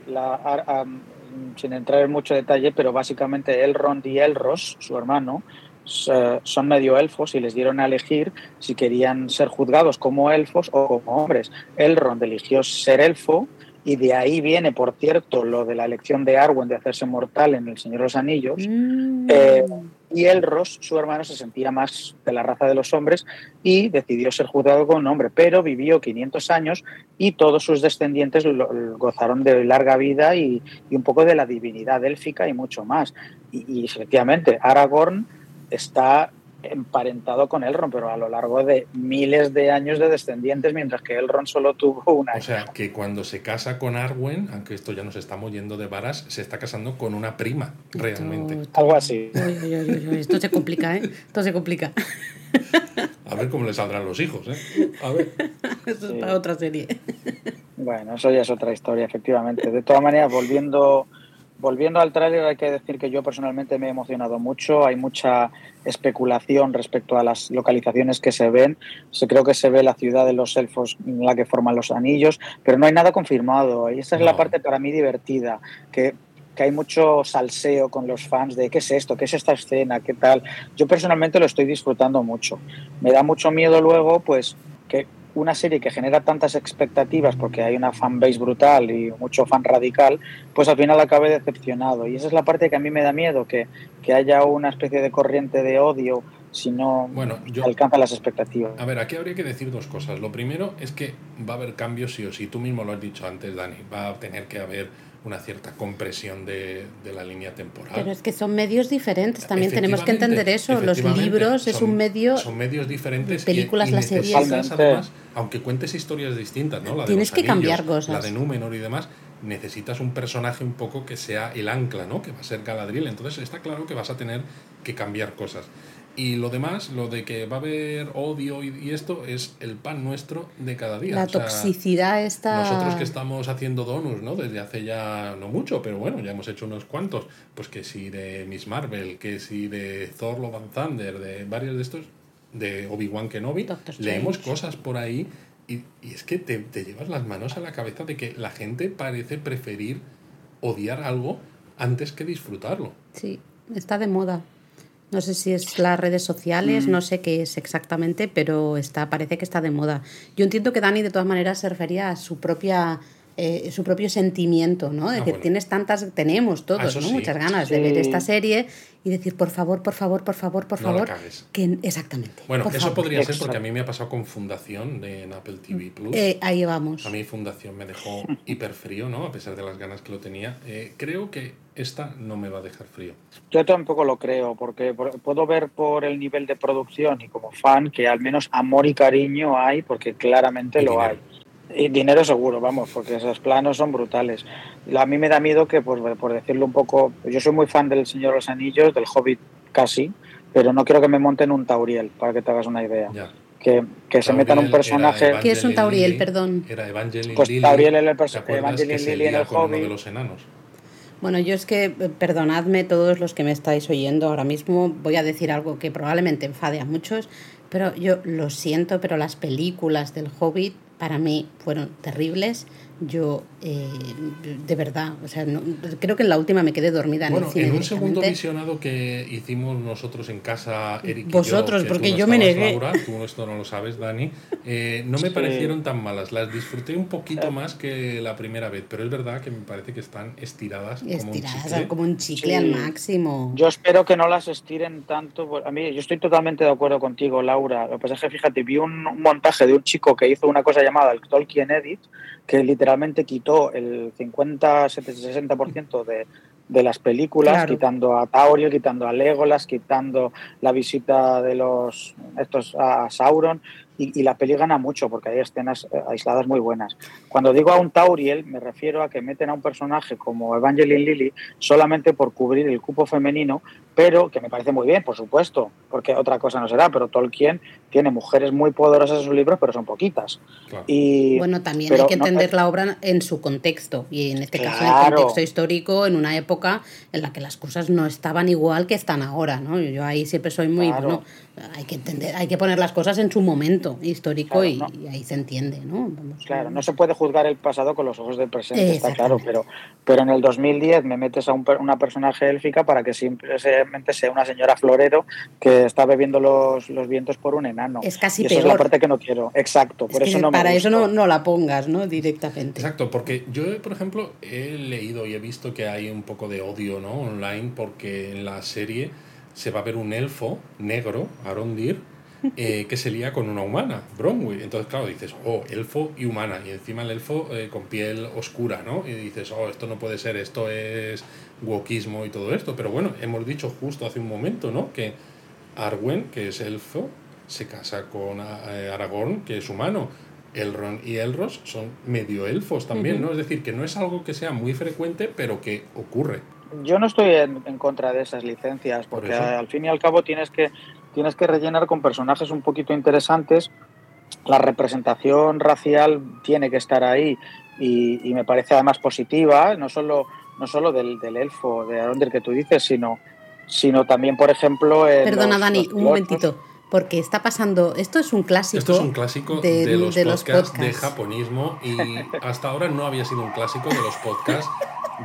sin entrar en mucho detalle, pero básicamente Elrond y Elros, su hermano, son medio elfos y les dieron a elegir si querían ser juzgados como elfos o como hombres. Elrond eligió ser elfo y de ahí viene, por cierto, lo de la elección de Arwen de hacerse mortal en El Señor de los Anillos. Mm. Eh, y Elros, su hermano, se sentía más de la raza de los hombres y decidió ser juzgado como un hombre, pero vivió 500 años y todos sus descendientes gozaron de larga vida y, un poco de la divinidad élfica y mucho más. Y, y efectivamente, Aragorn está emparentado con Elrond, pero a lo largo de miles de años de descendientes, mientras que Elrond solo tuvo una. O sea, que cuando se casa con Arwen, aunque esto ya nos estamos yendo de varas, se está casando con una prima, realmente. Algo así. esto se complica, ¿eh? Esto se complica. A ver cómo le saldrán los hijos, ¿eh? A ver. Eso es para otra serie. Bueno, eso ya es otra historia, efectivamente. De todas maneras, volviendo Volviendo al tráiler, hay que decir que yo personalmente me he emocionado mucho. Hay mucha especulación respecto a las localizaciones que se ven. Se creo que se ve la ciudad de los elfos, en la que forman los anillos, pero no hay nada confirmado. Y esa es la parte para mí divertida, que, que hay mucho salseo con los fans de qué es esto, qué es esta escena, qué tal. Yo personalmente lo estoy disfrutando mucho. Me da mucho miedo luego, pues, que una serie que genera tantas expectativas porque hay una fanbase brutal y mucho fan radical, pues al final acabe decepcionado. Y esa es la parte que a mí me da miedo, que, que haya una especie de corriente de odio si no bueno, alcanza las expectativas. A ver, aquí habría que decir dos cosas. Lo primero es que va a haber cambios sí o sí. Tú mismo lo has dicho antes, Dani. Va a tener que haber una cierta compresión de, de, la línea temporal. Pero es que son medios diferentes, también tenemos que entender eso. Los libros es un medio. Son medios diferentes. Películas, las series. Además, aunque cuentes historias distintas, ¿no? La Tienes que cambiar cosas. La de Númenor y demás, necesitas un personaje un poco que sea el ancla, ¿no? Que va a ser Galadriel. Entonces está claro que vas a tener que cambiar cosas. Y lo demás, lo de que va a haber odio y, esto, es el pan nuestro de cada día. La toxicidad está... Nosotros que estamos haciendo donuts, ¿no? Desde hace ya no mucho, pero bueno, ya hemos hecho unos cuantos. Pues que si de Miss Marvel, que si de Thor Love and Thunder, de varios de estos, de Obi-Wan Kenobi, leemos cosas por ahí y, y es que te, te llevas las manos a la cabeza de que la gente parece preferir odiar algo antes que disfrutarlo. Sí, está de moda. No sé si es las redes sociales, mm. no sé qué es exactamente, pero está, parece que está de moda. Yo entiendo que Dani de todas maneras se refería a su propia eh, su propio sentimiento, ¿no? De ah, que tienes tantas, tenemos todos, ah, ¿no? Muchas ganas de ver esta serie y decir, por favor, por favor, por favor, por favor. que, exactamente. Bueno, eso podría ser porque a mí me ha pasado con Fundación de, en Apple TV Plus. Eh, ahí vamos. A mí Fundación me dejó hiper frío, ¿no? A pesar de las ganas que lo tenía. Eh, creo que esta no me va a dejar frío. Yo tampoco lo creo, porque puedo ver por el nivel de producción y como fan que al menos amor y cariño hay, porque claramente lo hay. Y dinero seguro, vamos, porque esos planos son brutales. A mí me da miedo que, pues, por decirlo un poco, yo soy muy fan del Señor de los Anillos, del Hobbit casi, pero no quiero que me monten un Tauriel, para que te hagas una idea. Que, que se metan un personaje... ¿Qué es un Tauriel, perdón? Era Evangeline pues Tauriel era el personaje Evangeline Lilly en el Hobbit. de los enanos. Bueno, yo es que, eh, perdonadme todos los que me estáis oyendo ahora mismo, voy a decir algo que probablemente enfade a muchos, pero yo lo siento, pero las películas del Hobbit para mí fueron terribles. Yo, eh, de verdad, o sea, creo que en la última me quedé dormida en el cine. En un segundo visionado que hicimos nosotros en casa, Eric Vosotros, y yo, porque yo me negué. Laura, tú esto no lo sabes, Dani. Eh, no me parecieron tan malas. Las disfruté un poquito más que la primera vez, pero es verdad que me parece que están estiradas, estiradas como un chicle. como un chicle al máximo. Yo espero que no las estiren tanto. A mí, yo estoy totalmente de acuerdo contigo, Laura. Lo que pasa es que, fíjate, vi un montaje de un chico que hizo una cosa llamada el Tolkien Edit, que literalmente quitó el 50-60% de, de las películas, quitando a Taurio, quitando a Legolas, quitando la visita de los estos a Sauron y, la peli gana mucho porque hay escenas eh, aisladas muy buenas. Cuando digo a un Tauriel me refiero a que meten a un personaje como Evangeline Lilly solamente por cubrir el cupo femenino, pero que me parece muy bien, por supuesto, porque otra cosa no será, pero Tolkien tiene mujeres muy poderosas en sus libros, pero son poquitas. Y, bueno, también hay que entender la obra en su contexto, y en este caso en el contexto histórico, en una época en la que las cosas no estaban igual que están ahora, ¿no? Yo ahí siempre soy muy, bueno, hay que entender, hay que poner las cosas en su momento histórico y, ahí se entiende, ¿no? claro, no se puede juzgar el pasado con los ojos del presente, está claro, pero, pero en el 2010 me metes a un, una personaje élfica para que simplemente sea una señora florero que está bebiendo los, los vientos por un enano. Es casi y esa es la parte que no quiero, exacto, por eso no Para eso no, no, la pongas, ¿no? Directamente. Exacto, porque yo, por ejemplo, he leído y he visto que hay un poco de odio, ¿no? Online, porque en la serie se va a ver un elfo negro, Arondir, eh, que se lía con una humana, Bronwyn. Entonces, claro, dices, oh, elfo y humana. Y encima el elfo eh, con piel oscura, ¿no? Y dices, oh, esto no puede ser, esto es wokismo y todo esto. Pero bueno, hemos dicho justo hace un momento, ¿no? Que Arwen, que es elfo, se casa con eh, Aragorn, que es humano. Elrond y Elros son medio elfos también, ¿no? Es decir, que no es algo que sea muy frecuente, pero que ocurre yo no estoy en, contra de esas licencias, porque al fin y al cabo tienes que, tienes que rellenar con personajes un poquito interesantes. La representación racial tiene que estar ahí y, me parece además positiva, no solo, no solo del, del elfo de Arondir que tú dices, sino, sino también, por ejemplo. Perdona, Dani, un momentito porque está pasando. Esto es un clásico. Esto es un clásico de, los, podcasts de japonismo y hasta ahora no había sido un clásico de los podcasts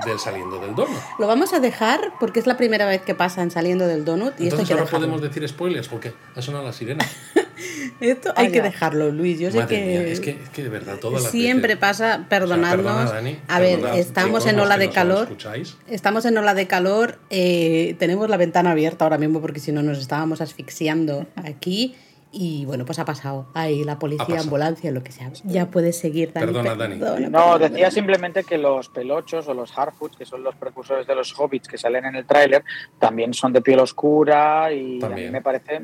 del Saliendo del Donut. Lo vamos a dejar porque es la primera vez que pasa en Saliendo del Donut. Y Entonces esto ahora podemos decir spoilers porque ha sonado la sirena. esto hay que dejarlo, Luis. Yo sé que... es que, es que de verdad todas las Siempre pasa, perdonadnos. a ver, estamos en ola de calor. Estamos en ola de calor. tenemos la ventana abierta ahora mismo porque si no nos estábamos asfixiando aquí. Y bueno, pues ha pasado. Ahí la policía, ambulancia, lo que sea. Ya puedes seguir, Dani. Perdona, Dani. no, decía simplemente que los pelochos o los hardfoods, que son los precursores de los hobbits que salen en el tráiler, también son de piel oscura y a mí me parece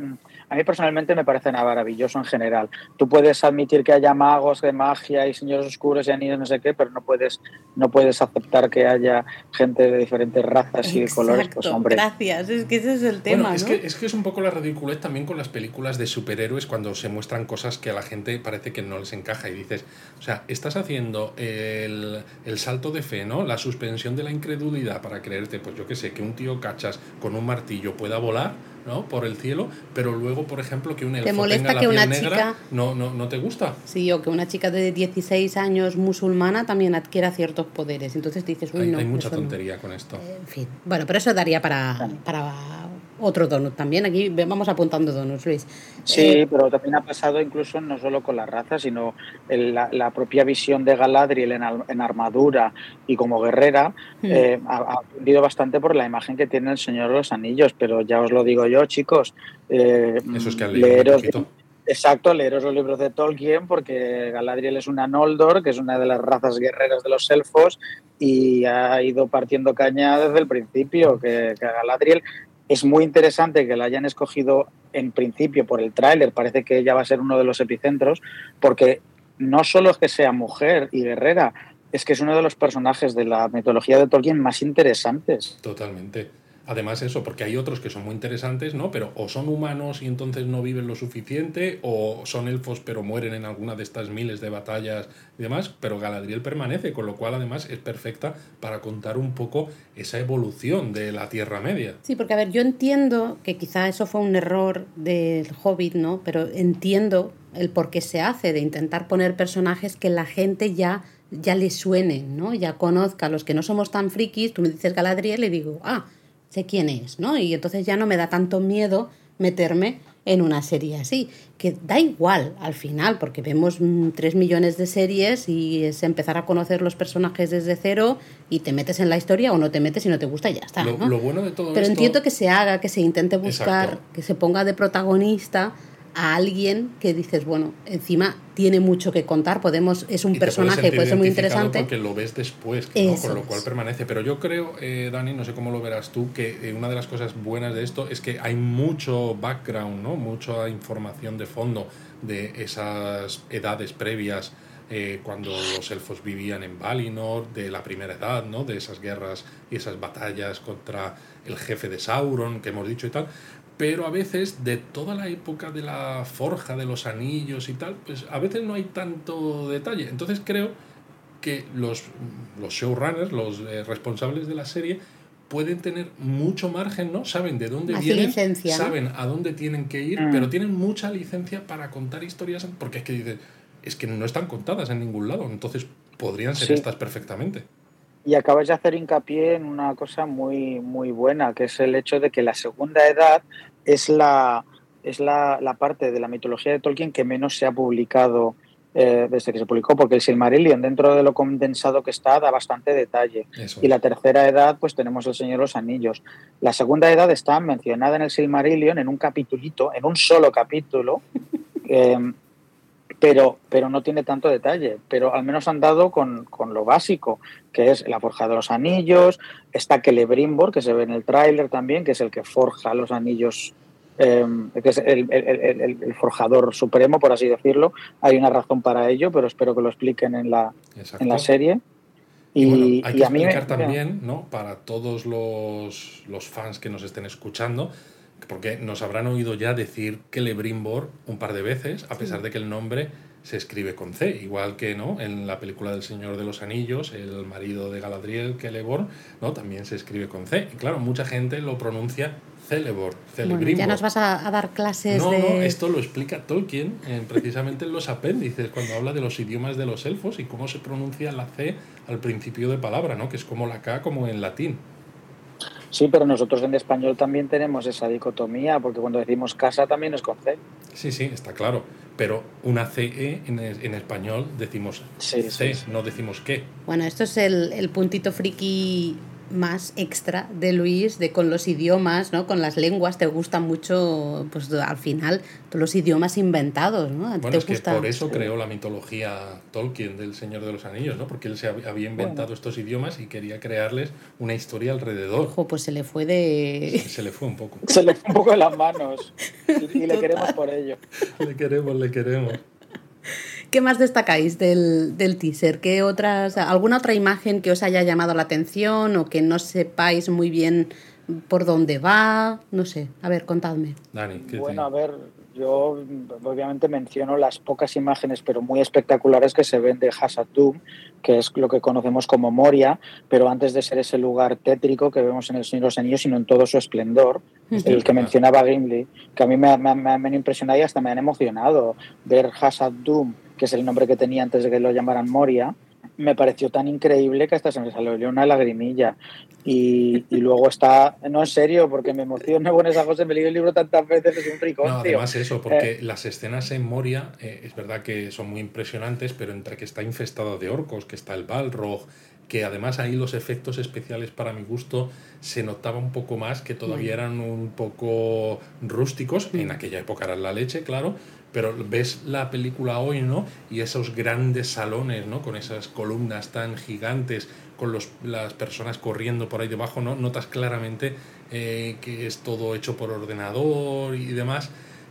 a mí personalmente me parece maravilloso en general. Tú puedes admitir que haya magos de magia y señores oscuros y anillos, no sé qué, pero no puedes, no puedes aceptar que haya gente de diferentes razas y de colores. Pues, hombre. Gracias, es que ese es el tema. es, que, es que es un poco la ridiculez también con las películas de superhéroes cuando se muestran cosas que a la gente parece que no les encaja y dices, o sea, estás haciendo el, el salto de fe, ¿no? La suspensión de la incredulidad para creerte, pues yo qué sé, que un tío cachas con un martillo pueda volar ¿no? por el cielo, pero luego, por ejemplo, que un elfo ¿Te molesta tenga la que una chica no, no, no te gusta. Sí, o que una chica de 16 años musulmana también adquiera ciertos poderes. Entonces dices, uy, hay, no. Hay mucha tontería con esto. En fin. Bueno, pero eso daría para, para otro donut también. Aquí vamos apuntando donuts, Luis. Sí, eh, pero también ha pasado incluso no solo con la raza, sino la, propia visión de Galadriel en, armadura y como guerrera hmm. eh, ha, aprendido bastante por la imagen que tiene el Señor de los Anillos, pero ya os lo digo yo, chicos. Eh, Eso es que han leído Exacto, leeros los libros de Tolkien porque Galadriel es una Noldor, que es una de las razas guerreras de los elfos y ha ido partiendo caña desde el principio, que, que Galadriel es muy interesante que la hayan escogido en principio por el tráiler, parece que ella va a ser uno de los epicentros, porque no solo es que sea mujer y guerrera, es que es uno de los personajes de la mitología de Tolkien más interesantes. Totalmente. Además eso, porque hay otros que son muy interesantes, ¿no? Pero o son humanos y entonces no viven lo suficiente, o son elfos pero mueren en alguna de estas miles de batallas y demás, pero Galadriel permanece, con lo cual además es perfecta para contar un poco esa evolución de la Tierra Media. Sí, porque a ver, yo entiendo que quizá eso fue un error del Hobbit, ¿no? Pero entiendo el por qué se hace, de intentar poner personajes que la gente ya ya le suenen, ¿no? Ya conozca, los que no somos tan frikis, tú me dices Galadriel y digo, ah, sé quién es, ¿no? Y entonces ya no me da tanto miedo meterme en una serie así, que da igual al final, porque vemos mm, tres millones de series y es empezar a conocer los personajes desde cero y te metes en la historia o no te metes y no te gusta y ya está. Lo, ¿no? lo bueno de todo Pero entiendo que se haga, que se intente buscar, que se ponga de protagonista a alguien que dices, bueno, encima tiene mucho que contar, podemos es un personaje, puede ser muy interesante. Porque lo ves después, con lo cual permanece. Pero yo creo, eh, Dani, no sé cómo lo verás tú, que eh, una de las cosas buenas de esto es que hay mucho background, ¿no? mucha información de fondo de esas edades previas eh, cuando los elfos vivían en Valinor, de la primera edad, ¿no? de esas guerras y esas batallas contra el jefe de Sauron, que hemos dicho y tal, pero a veces de toda la época de la forja de los anillos y tal, pues a veces no hay tanto detalle. Entonces creo que los, los showrunners, los eh, responsables de la serie, pueden tener mucho margen, ¿no? Saben de dónde vienen, saben a dónde tienen que ir, mm. pero tienen mucha licencia para contar historias, porque es que dicen es que no están contadas en ningún lado, entonces podrían ser estas perfectamente. Y acabas de hacer hincapié en una cosa muy, muy buena, que es el hecho de que la segunda edad es la, es la, parte de la mitología de Tolkien que menos se ha publicado eh, desde que se publicó, porque el Silmarillion, dentro de lo condensado que está, da bastante detalle. y la tercera edad, pues tenemos el Señor de los Anillos. La segunda edad está mencionada en el Silmarillion en un capitulito, en un solo capítulo, eh, pero, pero no tiene tanto detalle. Pero al menos han dado con, lo básico, que es la forja de los anillos, está Celebrimbor, que se ve en el tráiler también, que es el que forja los anillos, em, que es el, forjador supremo, por así decirlo. Hay una razón para ello, pero espero que lo expliquen en la, en la serie. Y, hay que explicar también, ¿no? Para todos los, los fans que nos estén escuchando, porque nos habrán oído ya decir Celebrimbor un par de veces, a pesar de que el nombre se escribe con C, igual que ¿no? en la película del Señor de los Anillos, el marido de Galadriel, Celeborn, ¿no? también se escribe con C. Y claro, mucha gente lo pronuncia Celeborn, Celebrimbor. ya nos vas a, dar clases no, de... No, esto lo explica Tolkien precisamente en los apéndices, cuando habla de los idiomas de los elfos y cómo se pronuncia la C al principio de palabra, ¿no? que es como la K como en latín. Sí, pero nosotros en español también tenemos esa dicotomía, porque cuando decimos casa también es con C. Sí, sí, está claro. Pero una CE en, en español decimos C, no decimos qué. Bueno, esto es el, el puntito friki más extra de Luis, de con los idiomas, ¿no? Con las lenguas, te gustan mucho, pues al final, todos los idiomas inventados, ¿no? Bueno, es que por eso creó la mitología Tolkien del Señor de los Anillos, ¿no? Porque él se había inventado estos idiomas y quería crearles una historia alrededor. Ojo, pues se le fue de... Se, le fue un poco. Se le fue un poco de las manos y le queremos por ello. Le queremos, le queremos. ¿Qué más destacáis del, teaser? ¿Qué otras, ¿Alguna otra imagen que os haya llamado la atención o que no sepáis muy bien por dónde va? No sé, a ver, contadme. Dani, ¿qué Bueno, a ver, yo obviamente menciono las pocas imágenes, pero muy espectaculares que se ven de Hasatum, que es lo que conocemos como Moria, pero antes de ser ese lugar tétrico que vemos en El Señor de los Anillos, sino en todo su esplendor, el que mencionaba Gimli, que a mí me, me, me, han impresionado y hasta me han emocionado ver Hasatum que es el nombre que tenía antes de que lo llamaran Moria, me pareció tan increíble que hasta se me salió una lagrimilla. Y, y luego está, no en serio, porque me emociona con esa cosa, me leí el libro tantas veces, es un rico. No, además eso, porque eh, las escenas en Moria eh, es verdad que son muy impresionantes, pero entre que está infestado de orcos, que está el Balrog, que además ahí los efectos especiales para mi gusto se notaba un poco más, que todavía eran un poco rústicos, en aquella época eran la leche, claro, pero ves la película hoy, ¿no? Y esos grandes salones, ¿no? Con esas columnas tan gigantes, con los, las personas corriendo por ahí debajo, ¿no? Notas claramente eh, que es todo hecho por ordenador y demás.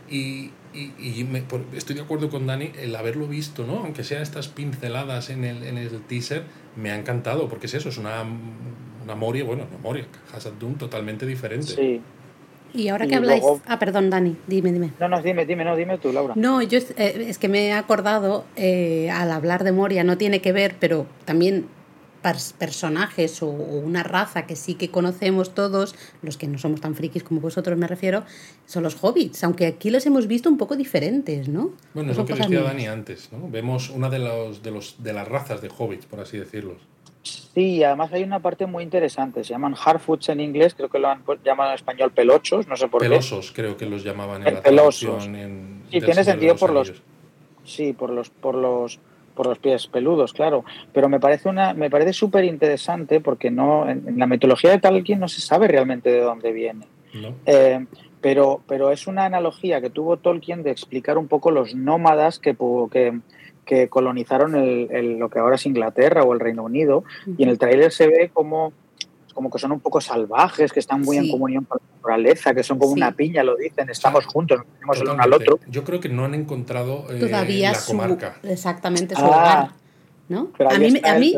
Y, y, estoy de acuerdo con Dani, el haberlo visto, ¿no? Aunque sean estas pinceladas en el, en el teaser, me ha encantado, porque es eso, es una, una Moria, bueno, una Moria, Hazard Doom totalmente diferente. Sí, y ahora que habláis... ah, perdón, Dani, dime, dime. No, no, dime, dime, no, dime tú, Laura. No, yo es, eh, que me he acordado, eh, al hablar de Moria, no tiene que ver, pero también personajes o, una raza que sí que conocemos todos, los que no somos tan frikis como vosotros me refiero, son los hobbits, aunque aquí los hemos visto un poco diferentes, ¿no? Bueno, es lo que decía Dani antes, ¿no? Vemos una de, los, de, los, de las razas de hobbits, por así decirlo. Sí, además hay una parte muy interesante. Se llaman hardfoods en inglés, creo que lo han llamado en español pelochos, no sé por qué. Pelosos, creo que los llamaban en la pelosos. En, sí, tiene sentido por los. Sí, por los, por los, por los pies peludos, claro. Pero me parece una, me parece súper interesante porque no, en, la mitología de Tolkien no se sabe realmente de dónde viene. Eh, pero, pero es una analogía que tuvo Tolkien de explicar un poco los nómadas que, que que colonizaron el, lo que ahora es Inglaterra o el Reino Unido, y en el tráiler se ve como como que son un poco salvajes, que están muy en comunión con la naturaleza, que son como una piña, lo dicen, estamos juntos, nos tenemos el uno al otro. Yo creo que no han encontrado eh, Todavía la comarca. exactamente su ah, ¿no? a mí, a mí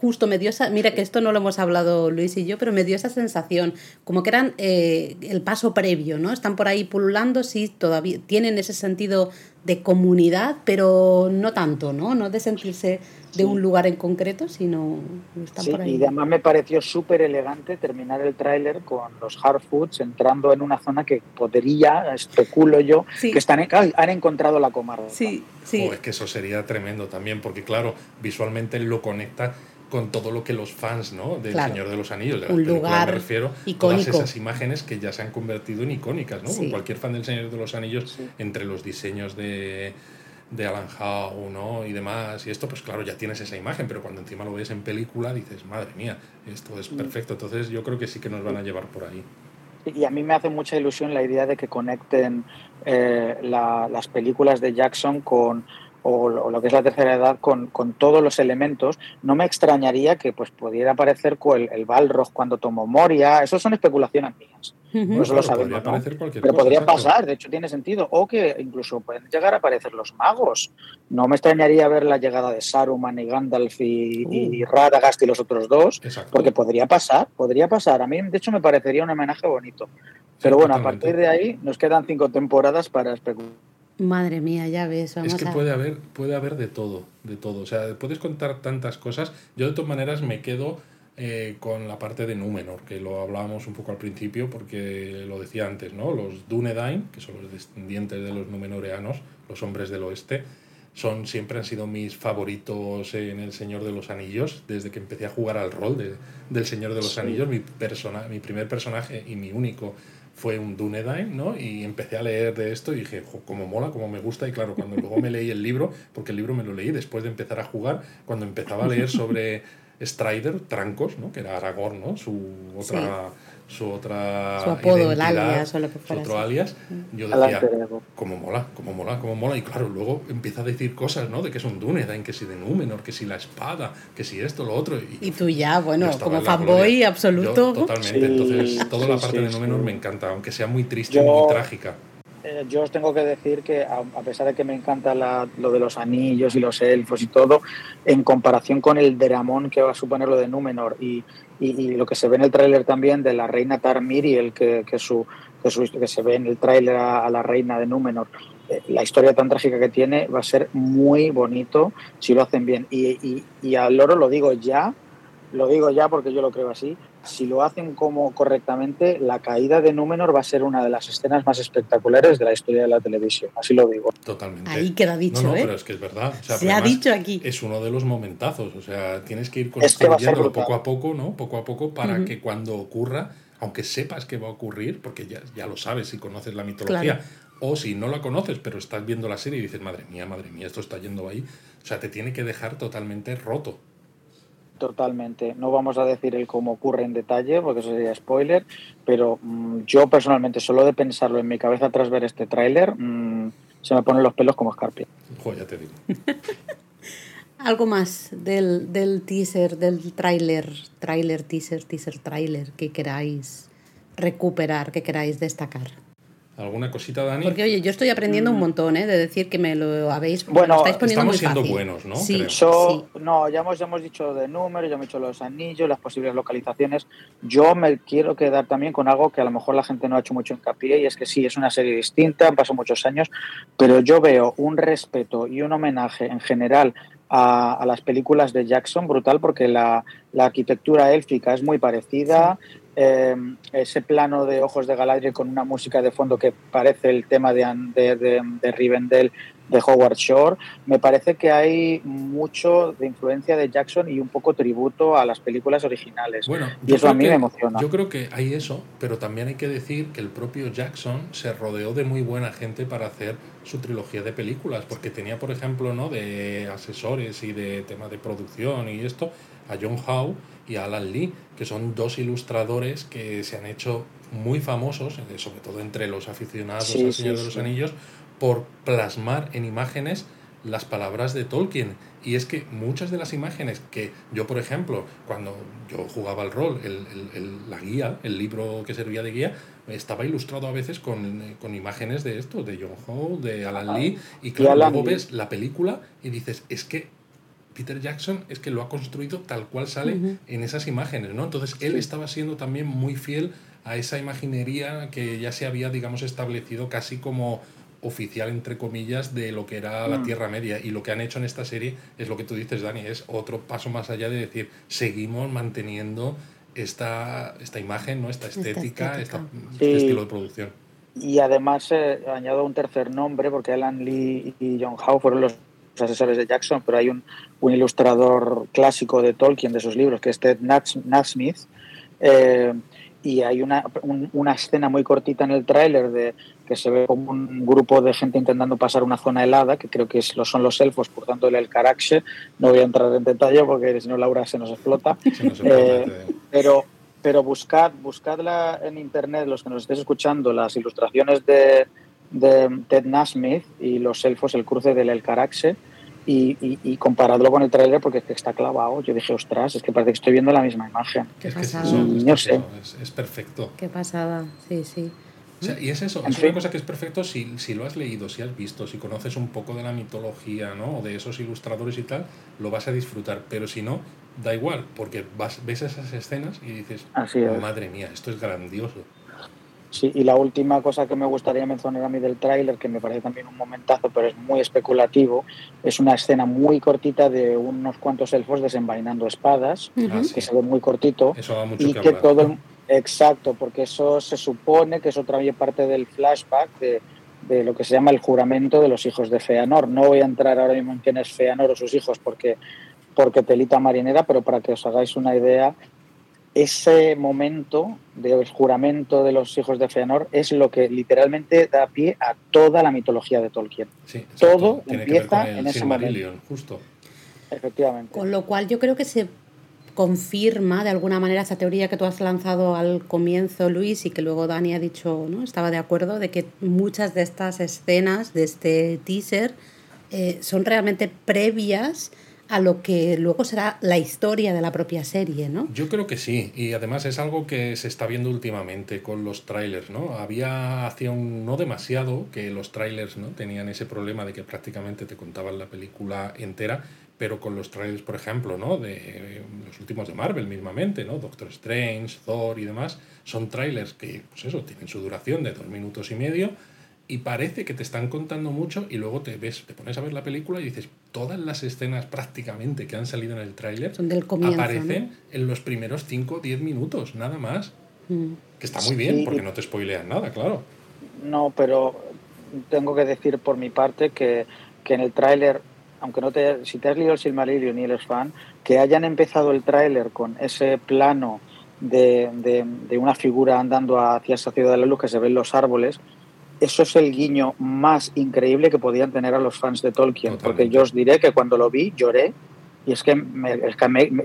justo me dio esa, mira que esto no lo hemos hablado Luis y yo, pero me dio esa sensación, como que eran eh, el paso previo, ¿no? Están por ahí pululando, sí, todavía tienen ese sentido de comunidad, pero no tanto, ¿no? No de sentirse de un lugar en concreto, sino están por ahí. Y además me pareció súper elegante terminar el tráiler con los hard foods entrando en una zona que podría, especulo yo, que están han encontrado la comarca. Sí, sí. es que eso sería tremendo también, porque claro, visualmente lo conecta con todo lo que los fans ¿no? del Señor de los Anillos, de un lugar me refiero, todas esas imágenes que ya se han convertido en icónicas, ¿no? Cualquier fan del Señor de los Anillos, entre los diseños de, de Alan Howe ¿no? y demás, y esto, pues claro, ya tienes esa imagen, pero cuando encima lo ves en película dices, madre mía, esto es perfecto. Entonces yo creo que sí que nos van a llevar por ahí. Y a mí me hace mucha ilusión la idea de que conecten eh, las películas de Jackson con o, lo que es la tercera edad con, con, todos los elementos, no me extrañaría que pues pudiera aparecer el, el Balrog cuando tomó Moria. Eso son especulaciones mías. eso lo sabemos. Pero podría pasar, de hecho tiene sentido. O que incluso pueden llegar a aparecer los magos. No me extrañaría ver la llegada de Saruman y Gandalf y, uh. Radagast y los otros dos, porque podría pasar, podría pasar. A mí, de hecho, me parecería un homenaje bonito. Pero bueno, a partir de ahí nos quedan cinco temporadas para especular Madre mía, ya ves. es que puede haber, puede haber de todo, de todo. O sea, puedes contar tantas cosas. Yo de todas maneras me quedo eh, con la parte de Númenor, que lo hablábamos un poco al principio, porque lo decía antes, ¿no? Los Dunedain, que son los descendientes de los Númenoreanos, los hombres del oeste, son, siempre han sido mis favoritos en El Señor de los Anillos, desde que empecé a jugar al rol de, del Señor de los Anillos, mi, persona, mi primer personaje y mi único fue un Dunedain, ¿no? Y empecé a leer de esto y dije, como mola, como me gusta. Y claro, cuando luego me leí el libro, porque el libro me lo leí después de empezar a jugar, cuando empezaba a leer sobre Strider, Trancos, ¿no? Que era Aragorn, ¿no? Su otra su otra su apodo, el alias o lo que fuera. Su otro alias, yo decía, como mola, como mola, como mola. Y claro, luego empieza a decir cosas, ¿no? De que es un Dunedain, que si de Númenor, que si la espada, que si esto, lo otro. Y, tú ya, bueno, como fanboy absoluto. totalmente. Entonces, toda la parte de Númenor me encanta, aunque sea muy triste y muy trágica. Eh, yo os tengo que decir que a, pesar de que me encanta lo de los anillos y los elfos y todo, en comparación con el dramón que va a suponer lo de Númenor y, y, lo que se ve en el tráiler también de la reina Tarmiriel, que, que, su, que, su, que se ve en el tráiler a, la reina de Númenor, eh, la historia tan trágica que tiene va a ser muy bonito si lo hacen bien. Y, y, y al loro lo digo ya, lo digo ya porque yo lo creo así, si lo hacen como correctamente, la caída de Númenor va a ser una de las escenas más espectaculares de la historia de la televisión. Así lo digo. Totalmente. Ahí queda dicho, no, no, ¿eh? pero es que es verdad. Se ha dicho aquí. Es uno de los momentazos. O sea, tienes que ir construyéndolo poco a poco, ¿no? Poco a poco para que cuando ocurra, aunque sepas que va a ocurrir, porque ya, ya lo sabes si conoces la mitología, o si no la conoces, pero estás viendo la serie y dices, madre mía, madre mía, esto está yendo ahí. O sea, te tiene que dejar totalmente roto. Totalmente. No vamos a decir el cómo ocurre en detalle, porque eso sería spoiler, pero mm, yo personalmente, solo de pensarlo en mi cabeza tras ver este tráiler, mm, se me ponen los pelos como escarpia. Joder, ya te digo. Algo más del, del teaser, del tráiler, tráiler, teaser, teaser, tráiler que queráis recuperar, que queráis destacar. ¿Alguna cosita, Dani? Porque, oye, yo estoy aprendiendo un mm. montón, ¿eh? De decir que me lo habéis... Bueno, estáis poniendo estamos siendo buenos, ¿no? Sí, No, ya hemos, ya hemos dicho de números, ya hemos dicho los anillos, las posibles localizaciones. Yo me quiero quedar también con algo que a lo mejor la gente no ha hecho mucho hincapié, y es que sí, es una serie distinta, han pasado muchos años, pero yo veo un respeto y un homenaje en general a, las películas de Jackson brutal porque la, la arquitectura élfica es muy parecida, Em, ese plano de ojos de Galadriel con una música de fondo que parece el tema de, de, de, de Rivendell de Howard Shore. Me parece que hay mucho de influencia de Jackson y un poco tributo a las películas originales. Bueno, y eso a mí me emociona. Yo creo que hay eso, pero también hay que decir que el propio Jackson se rodeó de muy buena gente para hacer su trilogía de películas, porque tenía, por ejemplo, ¿no? de asesores y de temas de producción y esto, a John Howe y Alan Lee, que son dos ilustradores que se han hecho muy famosos, sobre todo entre los aficionados al Señor de los Anillos, por plasmar en imágenes las palabras de Tolkien. Y es que muchas de las imágenes que yo, por ejemplo, cuando yo jugaba el rol, el, el, la guía, el libro que servía de guía, estaba ilustrado a veces con, con imágenes de esto, de John Howe, de Alan Lee, y claro, luego ves la película y dices, es que Peter Jackson es que lo ha construido tal cual sale en esas imágenes, ¿no? Entonces él estaba siendo también muy fiel a esa imaginería que ya se había, digamos, establecido casi como oficial, entre comillas, de lo que era la mm. Tierra Media. Y lo que han hecho en esta serie es lo que tú dices, Dani, es otro paso más allá de decir, seguimos manteniendo esta, esta imagen, ¿no? esta estética, este estilo de producción. Y además eh, añado un tercer nombre, porque Alan Lee y John Howe fueron los asesores de Jackson, pero hay un, un ilustrador clásico de Tolkien, de sus libros, que es Ted Nasmith, eh, y hay una, una escena muy cortita en el tráiler de que se ve como un grupo de gente intentando pasar una zona helada, que creo que es, son los elfos por el Caraxe. No voy a entrar en detalle porque si no Laura se nos explota. Eh, pero, pero buscad, buscadla en internet, los que nos estéis escuchando, las ilustraciones de, de Ted Nasmith y los elfos, el cruce del El Caraxe y, y, comparadlo con el trailer porque está clavado. Yo dije, ostras, es que parece que estoy viendo la misma imagen. Es que es, es, perfecto. Qué pasada, sí, sí. y es eso, es una cosa que es perfecto si, si, lo has leído, si has visto, si conoces un poco de la mitología, ¿no? O de esos ilustradores y tal, lo vas a disfrutar. Pero si no, da igual, porque vas, ves esas escenas y dices, madre mía, esto es grandioso. Sí, y la última cosa que me gustaría mencionar a mí del tráiler, que me parece también un momentazo, pero es muy especulativo, es una escena muy cortita de unos cuantos elfos desenvainando espadas, ah, que se ve muy cortito. Eso da mucho y que, todo Exacto, porque eso se supone que es otra parte del flashback de, de, lo que se llama el juramento de los hijos de Feanor. No voy a entrar ahora mismo en quién es Feanor o sus hijos porque, porque telita marinera, pero para que os hagáis una idea, ese momento del juramento de los hijos de Feanor es lo que literalmente da pie a toda la mitología de Tolkien. Todo empieza en ese momento. Justo. Efectivamente. Con lo cual yo creo que se confirma de alguna manera esa teoría que tú has lanzado al comienzo, Luis, y que luego Dani ha dicho, ¿no? Estaba de acuerdo de que muchas de estas escenas de este teaser eh, son realmente previas a lo que luego será la historia de la propia serie, ¿no? Yo creo que sí, y además es algo que se está viendo últimamente con los trailers, ¿no? Había hacía un no demasiado que los trailers, ¿no? Tenían ese problema de que prácticamente te contaban la película entera, pero con los trailers, por ejemplo, ¿no? De los últimos de Marvel mismamente, ¿no? Doctor Strange, Thor y demás, son trailers que, pues eso, tienen su duración de dos minutos y medio y parece que te están contando mucho y luego te ves, te pones a ver la película y dices, todas las escenas prácticamente que han salido en el tráiler aparecen en los primeros 5 o 10 minutos, nada más. Mm. Que está muy bien, porque no te spoilean nada, claro. No, pero tengo que decir por mi parte que, que en el tráiler, aunque no te, si te has leído el Silmarillion y eres fan, que hayan empezado el tráiler con ese plano de, de, de, una figura andando hacia esa ciudad de la luz que se ven los árboles, eso es el guiño más increíble que podían tener a los fans de Tolkien, porque yo os diré que cuando lo vi lloré y es que, me,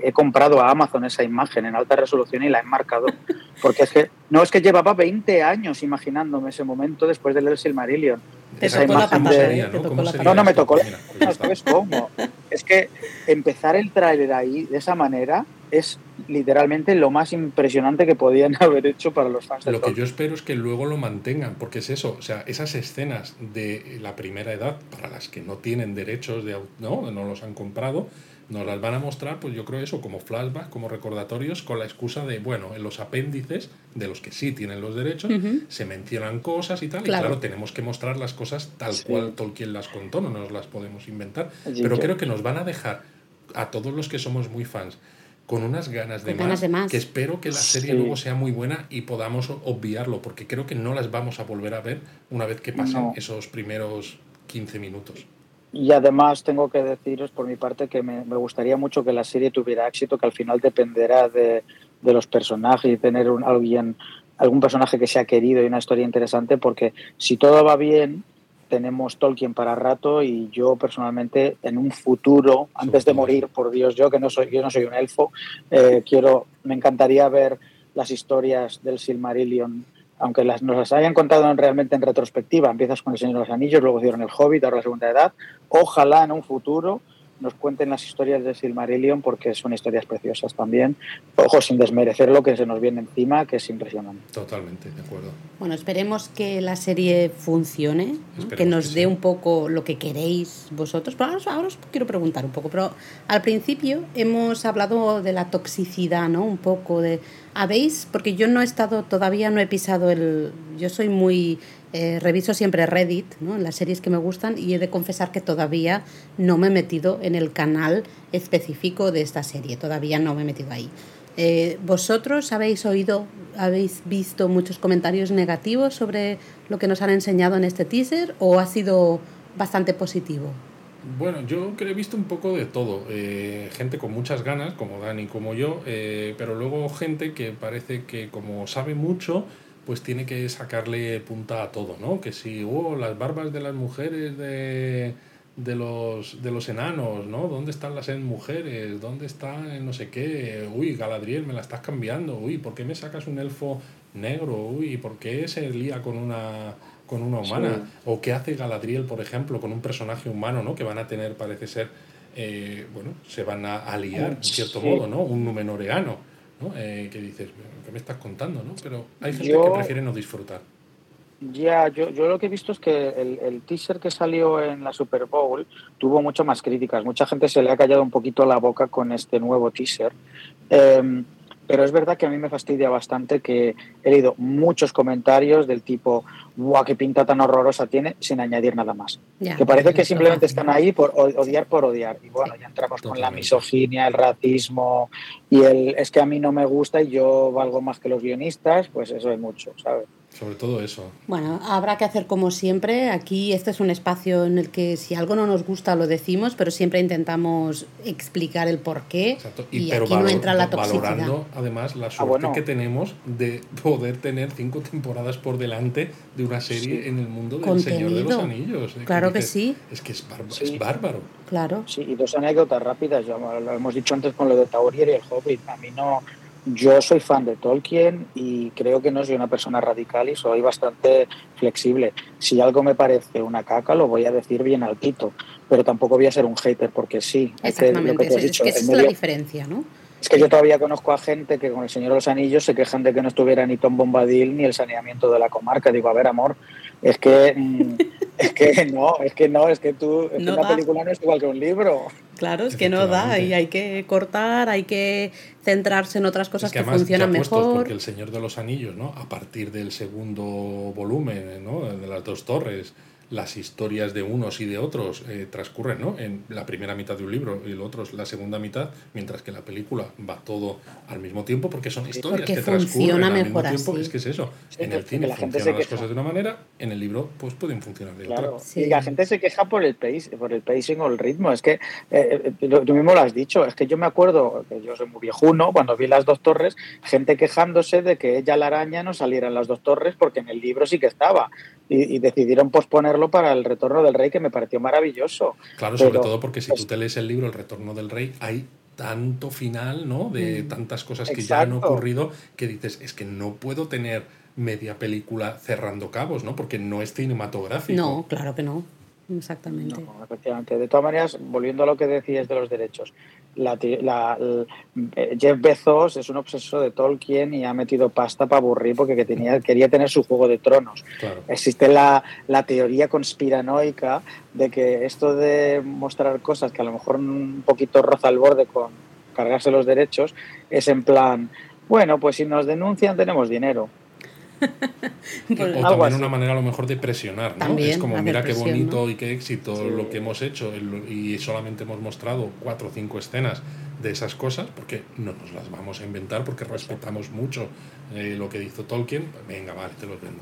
he comprado a Amazon esa imagen en alta resolución y la he marcado, porque es que no es que llevaba 20 años imaginándome ese momento después de leer Silmarillion. esa imagen de... ¿no? no, me tocó. ¿Sabes cómo? Es que empezar el tráiler ahí de esa manera es literalmente lo más impresionante que podían haber hecho para los fans. Lo que yo espero es que luego lo mantengan, porque es eso, o sea, esas escenas de la primera edad, para las que no tienen derechos, de, no, no los han comprado, nos las van a mostrar, pues yo creo eso, como flashback, como recordatorios, con la excusa de, bueno, en los apéndices, de los que sí tienen los derechos, se mencionan cosas y tal, y claro, tenemos que mostrar las cosas tal cual Tolkien las contó, no nos las podemos inventar, pero creo que nos van a dejar a todos los que somos muy fans con unas ganas de, más, que espero que la serie luego sea muy buena y podamos obviarlo, porque creo que no las vamos a volver a ver una vez que pasen esos primeros 15 minutos. Y además tengo que deciros por mi parte que me, gustaría mucho que la serie tuviera éxito, que al final dependerá de, de los personajes y tener un, alguien, algún personaje que sea querido y una historia interesante, porque si todo va bien, tenemos Tolkien para rato y yo personalmente en un futuro, antes de morir, por Dios, yo que no soy, yo no soy un elfo, eh, quiero, me encantaría ver las historias del Silmarillion aunque las, nos las hayan contado realmente en retrospectiva, empiezas con El Señor de los Anillos, luego hicieron El Hobbit, ahora la Segunda Edad, ojalá en un futuro nos cuenten las historias de Silmarillion porque son historias preciosas también. Ojo, sin desmerecer lo que se nos viene encima, que es impresionante. Totalmente, de acuerdo. Bueno, esperemos que la serie funcione, que nos dé un poco lo que queréis vosotros. Pero ahora, os quiero preguntar un poco, pero al principio hemos hablado de la toxicidad, ¿no? Un poco de... ¿Habéis? Porque yo no he estado, todavía no he pisado el... Yo soy muy eh, reviso siempre Reddit, ¿no? las series que me gustan, y he de confesar que todavía no me he metido en el canal específico de esta serie, todavía no me he metido ahí. Eh, ¿Vosotros habéis oído, habéis visto muchos comentarios negativos sobre lo que nos han enseñado en este teaser o ha sido bastante positivo? Bueno, yo creo he visto un poco de todo. Eh, gente con muchas ganas, como Dani, como yo, pero luego gente que parece que como sabe mucho, pues tiene que sacarle punta a todo, ¿no? Que si, oh, las barbas de las mujeres de, de, los, de los enanos, ¿no? ¿Dónde están las mujeres? ¿Dónde está no sé qué? Uy, Galadriel, me la estás cambiando. Uy, ¿por qué me sacas un elfo negro? Uy, ¿por qué se lía con una con una humana? ¿O qué hace Galadriel, por ejemplo, con un personaje humano, ¿no? Que van a tener, parece ser, eh, bueno, se van a aliar, en cierto modo, ¿no? Un numenoreano. ¿no? Eh, que dices, ¿qué me estás contando? ¿no? Pero hay gente que prefiere no disfrutar. Ya, yo, yo lo que he visto es que el, el, teaser que salió en la Super Bowl tuvo mucho más críticas. Mucha gente se le ha callado un poquito la boca con este nuevo teaser. Eh, pero es verdad que a mí me fastidia bastante que he leído muchos comentarios del tipo, ¡guau, qué pinta tan horrorosa tiene! sin añadir nada más. que parece que simplemente están ahí por odiar por odiar. Y bueno, ya entramos con la misoginia, el racismo y el es que a mí no me gusta y yo valgo más que los guionistas, pues eso es mucho, ¿sabes? Sobre todo eso. Bueno, habrá que hacer como siempre. Aquí este es un espacio en el que si algo no nos gusta lo decimos, pero siempre intentamos explicar el porqué. Exacto. Y, aquí no entra la toxicidad. Valorando además la ah, suerte que tenemos de poder tener cinco temporadas por delante de una serie en el mundo del Señor de los Anillos. ¿eh? Claro que, sí. Es que es, es, bárbaro. Claro. Sí, y dos anécdotas rápidas. Ya lo hemos dicho antes con lo de Taurier y el Hobbit. A mí no yo soy fan de Tolkien y creo que no soy una persona radical y soy bastante flexible. Si algo me parece una caca, lo voy a decir bien altito, pero tampoco voy a ser un hater porque sí. Exactamente, es, que esa es la diferencia, ¿no? Es que yo todavía conozco a gente que con el Señor de los Anillos se quejan de que no estuviera ni Tom Bombadil ni el saneamiento de la comarca. Digo, a ver, amor, es que, mm, es que no, es que no, es que tú, una película no es igual que un libro. Claro, es que no da y hay que cortar, hay que centrarse en otras cosas que, funcionan mejor. Porque el Señor de los Anillos, ¿no? A partir del segundo volumen, ¿no? De las dos torres, las historias de unos y de otros eh, transcurren ¿no? en la primera mitad de un libro y el otro la segunda mitad, mientras que la película va todo al mismo tiempo porque son historias que transcurren al mismo tiempo. Es que es eso. en el cine funcionan las cosas de una manera, en el libro pues pueden funcionar de otra. Y la gente se queja por el pace, por el pacing o el ritmo. Es que eh, eh, tú mismo lo has dicho. Es que yo me acuerdo que yo soy muy viejuno cuando vi las dos torres, gente quejándose de que ella la araña no saliera en las dos torres porque en el libro sí que estaba y, decidieron posponerlo para el Retorno del Rey, que me pareció maravilloso. Claro, sobre todo porque si tú te lees el libro El Retorno del Rey, hay tanto final, ¿no? De mm, tantas cosas que ya han ocurrido que dices, es que no puedo tener media película cerrando cabos, ¿no? Porque no es cinematográfico. No, claro que no. Exactamente. efectivamente. De todas maneras, volviendo a lo que decías de los derechos, la, eh, Jeff Bezos es un obsesor de Tolkien y ha metido pasta para aburrir porque tenía, quería tener su juego de tronos. Existe la, la, teoría conspiranoica de que esto de mostrar cosas que a lo mejor un poquito roza al borde con cargarse los derechos es en plan, bueno, pues si nos denuncian tenemos dinero. O también una manera a lo mejor de presionar, ¿no? es como, mira qué bonito y qué éxito lo que hemos hecho y solamente hemos mostrado cuatro o cinco escenas de esas cosas, porque no nos las vamos a inventar, porque respetamos mucho eh, lo que hizo Tolkien. Venga, vale, te los vendo.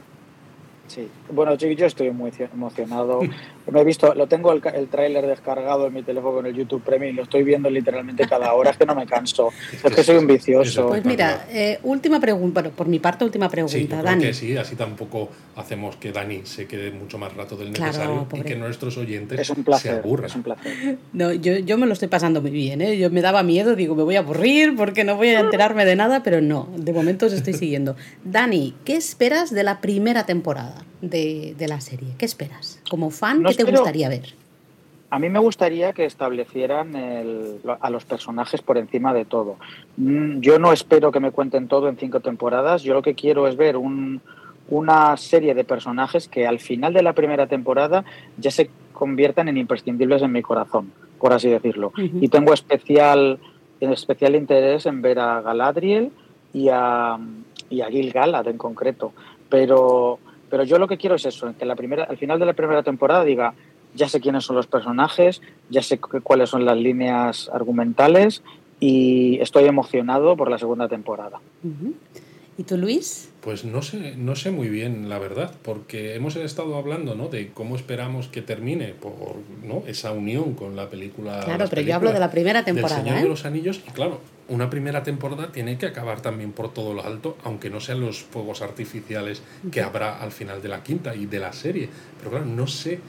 Sí, bueno, yo, yo estoy muy emocionado. Me he visto, lo tengo el, el tráiler descargado en mi teléfono con el YouTube Premium y lo estoy viendo literalmente cada hora, es que no me canso. Es que soy un vicioso. Pues mira, eh, última pregunta, bueno, por mi parte, última pregunta, Sí, yo creo Dani. que sí, así tampoco hacemos que Dani se quede mucho más rato del necesario y que nuestros oyentes Es un se aburran. es un placer. No, yo, yo me lo estoy pasando muy bien, ¿eh? Yo me daba miedo, digo, me voy a aburrir porque no voy a enterarme de nada, pero no, de momento os estoy siguiendo. Dani, ¿qué esperas de la primera temporada de, de la serie? ¿Qué esperas? Como fan, No ¿qué te espero- gustaría ver? A mí me gustaría que establecieran el- a los personajes por encima de todo. Mm, Yo no espero que me cuenten todo en cinco temporadas. Yo lo que quiero es ver un- una serie de personajes que al final de la primera temporada ya se conviertan en imprescindibles en mi corazón, por así decirlo. Y tengo especial, especial interés en ver a Galadriel y a, y a Gil Galad en concreto. Pero, pero yo lo que quiero es eso, que la primera, al final de la primera temporada diga, ya sé quiénes son los personajes, ya sé cu- cuáles son las líneas argumentales y estoy emocionado por la segunda temporada. ¿Y tú, Luis? Pues no sé, no sé muy bien, la verdad, porque hemos estado hablando ¿no? de cómo esperamos que termine por ¿no? esa unión con la película. Claro, pero yo hablo de la primera del temporada, Señor ¿eh? de los Anillos, y claro, una primera temporada tiene que acabar también por todo lo alto, aunque no sean los fuegos artificiales que habrá al final de la quinta y de la serie. Pero claro, no sé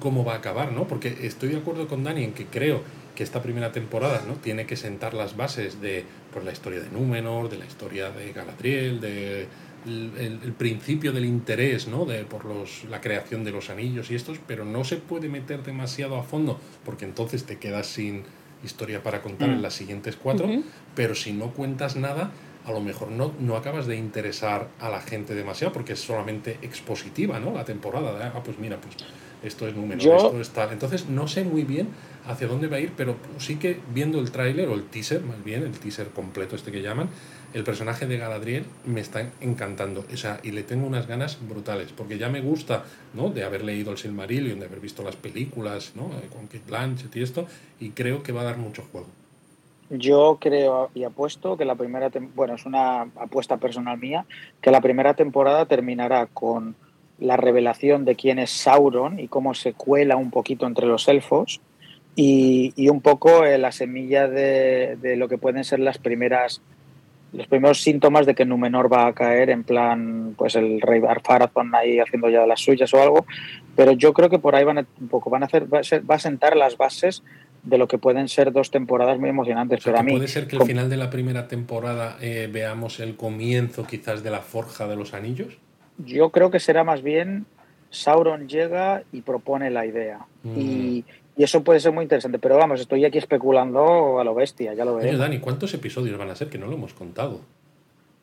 cómo va a acabar, ¿no? Porque estoy de acuerdo con Dani en que creo que esta primera temporada ¿no? tiene que sentar las bases de pues, la historia de Númenor, de la historia de Galadriel, de el, el- el principio del interés ¿no? de, por los, la creación de los anillos y estos, pero no se puede meter demasiado a fondo porque entonces te quedas sin historia para contar en las siguientes cuatro, pero si no cuentas nada, a lo mejor no, no acabas de interesar a la gente demasiado porque es solamente expositiva, ¿no? La temporada. de, ah, pues mira, pues esto es número, Yo- esto es tal. Entonces no sé muy bien hacia dónde va a ir, pero sí que viendo el tráiler o el teaser, más bien, el teaser completo este que llaman, el personaje de Galadriel me está encantando. O sea, y le tengo unas ganas brutales, porque ya me gusta, ¿no? De haber leído el Silmarillion, de haber visto las películas, ¿no? Con Kate Blanchett y esto, y creo que va a dar mucho juego. Yo creo y apuesto que la primera, bueno, es una apuesta personal mía, que la primera temporada terminará con la revelación de quién es Sauron y cómo se cuela un poquito entre los elfos y, y un poco eh, la semilla de, de lo que pueden ser las primeras los primeros síntomas de que Númenor va a caer en plan pues el rey Farazón ahí haciendo ya las suyas o algo pero yo creo que por ahí van a, un poco van a hacer va a, ser- va a sentar las bases de lo que pueden ser dos temporadas muy emocionantes O sea, pero a mí puede ser que al final de la primera temporada eh, veamos el comienzo quizás de la forja de los anillos. Yo creo que será más bien Sauron llega y propone la idea. Mm. Y, y eso puede ser muy interesante. Pero vamos, estoy aquí especulando a lo bestia, ya lo Oye, veremos. Dani, ¿cuántos episodios van a ser? Que no lo hemos contado.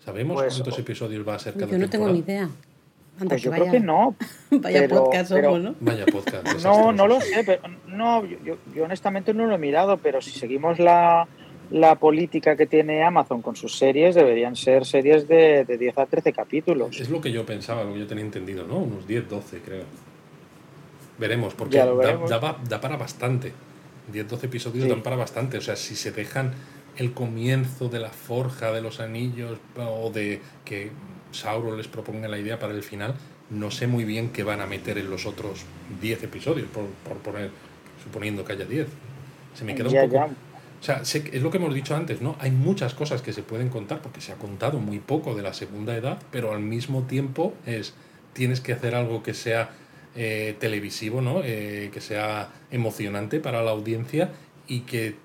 ¿Sabemos Pues, cuántos episodios va a ser cada Yo no tengo ni idea. Anda, Pues yo vaya, creo que no. Vaya pero- podcast pero- somos, ¿no? Vaya podcast. No, no lo sé. Pero, no, yo, yo- yo honestamente no lo he mirado, pero si seguimos la, la política que tiene Amazon con sus series, deberían ser series de, de 10 a 13 capítulos. Es lo que yo pensaba, lo que yo tenía entendido, ¿no? Unos 10, 12, creo. Veremos, porque da, para bastante. 10, 12 episodios Sí. dan para bastante. O sea, si se dejan el comienzo de la forja de los anillos o de que Sauron les proponga la idea para el final, no sé muy bien qué van a meter en los otros 10 episodios, por, por poner, suponiendo que haya 10. Se me queda Ya, un poco... ya. O sea, es lo que hemos dicho antes, ¿no? Hay muchas cosas que se pueden contar porque se ha contado muy poco de la segunda edad, pero al mismo tiempo es tienes que hacer algo que sea eh, televisivo, ¿no? Eh, que sea emocionante para la audiencia y que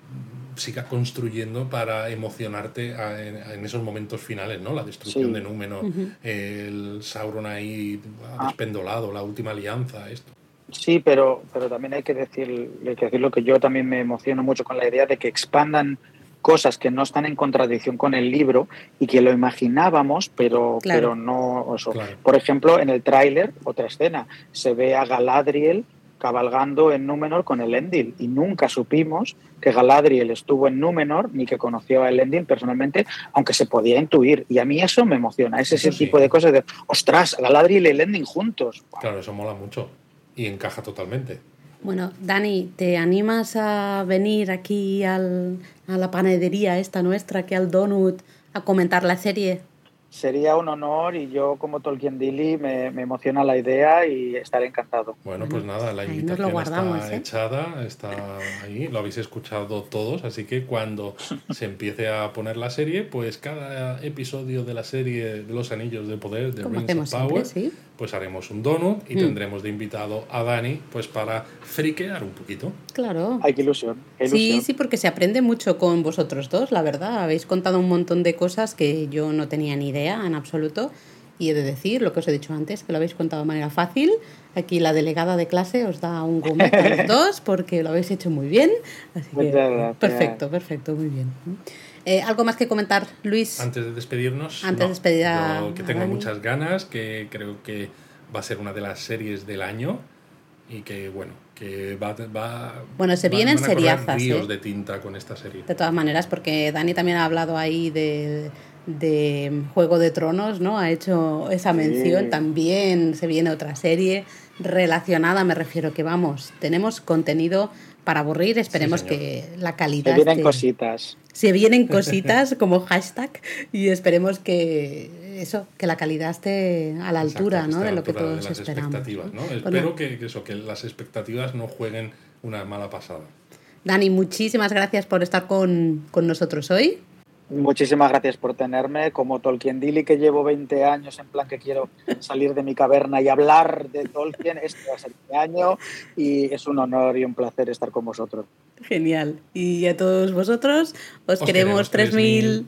siga construyendo para emocionarte a- en, en esos momentos finales, ¿no? La destrucción Sí. de Númenor, el Sauron ahí Ah. despendolado, la última alianza, esto. Sí, pero, pero también hay que, decir, hay que decirlo que yo también me emociono mucho con la idea de que expandan cosas que no están en contradicción con el libro y que lo imaginábamos, pero, Claro. pero no eso. Claro. Por ejemplo, en el tráiler, otra escena, se ve a Galadriel cabalgando en Númenor con el Endil y nunca supimos que Galadriel estuvo en Númenor ni que conoció a Elendil personalmente, aunque se podía intuir. Y a mí eso me emociona, es ese sí. tipo de cosas de, ostras, Galadriel y Elendil juntos. Claro, eso mola mucho y encaja totalmente. Bueno, Dani, ¿te animas a venir aquí al- a la panadería esta nuestra, aquí al Donut, a comentar la serie? sería un honor y yo como Tolkien Dilly me, me, emociona la idea y estaré encantado. Bueno, pues nada, la invitación está ¿eh? echada, está ahí, lo habéis escuchado todos, así que cuando se empiece a poner la serie, pues cada episodio de la serie de los Anillos de Poder de Rings of Power, pues haremos un donut y mm. tendremos de invitado a Dani pues para friquear un poquito. Claro. Hay que ilusión, Sí, sí, porque se aprende mucho con vosotros dos, la verdad. Habéis contado un montón de cosas que yo no tenía ni idea en absoluto. Y he de decir lo que os he dicho antes, que lo habéis contado de manera fácil. Aquí la delegada de clase os da un gomet a los dos porque lo habéis hecho muy bien. Así que, perfecto, perfecto, muy bien. Eh, ¿Algo más que comentar, Luis? Antes de despedirnos. Antes de despedir que tengo muchas ganas, que creo que va a ser una de las series del año y que, bueno, que va, va bueno se vienen seriazas ríos ¿eh? de tinta con esta serie de todas maneras porque Dani también ha hablado ahí de de Juego de Tronos, ¿no? Ha hecho esa mención. También se viene otra serie relacionada, me refiero que vamos, tenemos contenido para aburrir, esperemos que la calidad... Se vienen cositas. Se vienen cositas como hashtag y esperemos que eso, que la calidad esté a la altura, ¿no? De lo que todos esperamos. Espero que, eso, que las expectativas no jueguen una mala pasada. Dani, muchísimas gracias por estar con, con nosotros hoy. Muchísimas gracias por tenerme. Como Tolkien Dili, que llevo 20 años en plan que quiero salir de mi caverna y hablar de Tolkien, este va a ser mi año y es un honor y un placer estar con vosotros. Genial. Y a todos vosotros os, queremos, queremos 3000.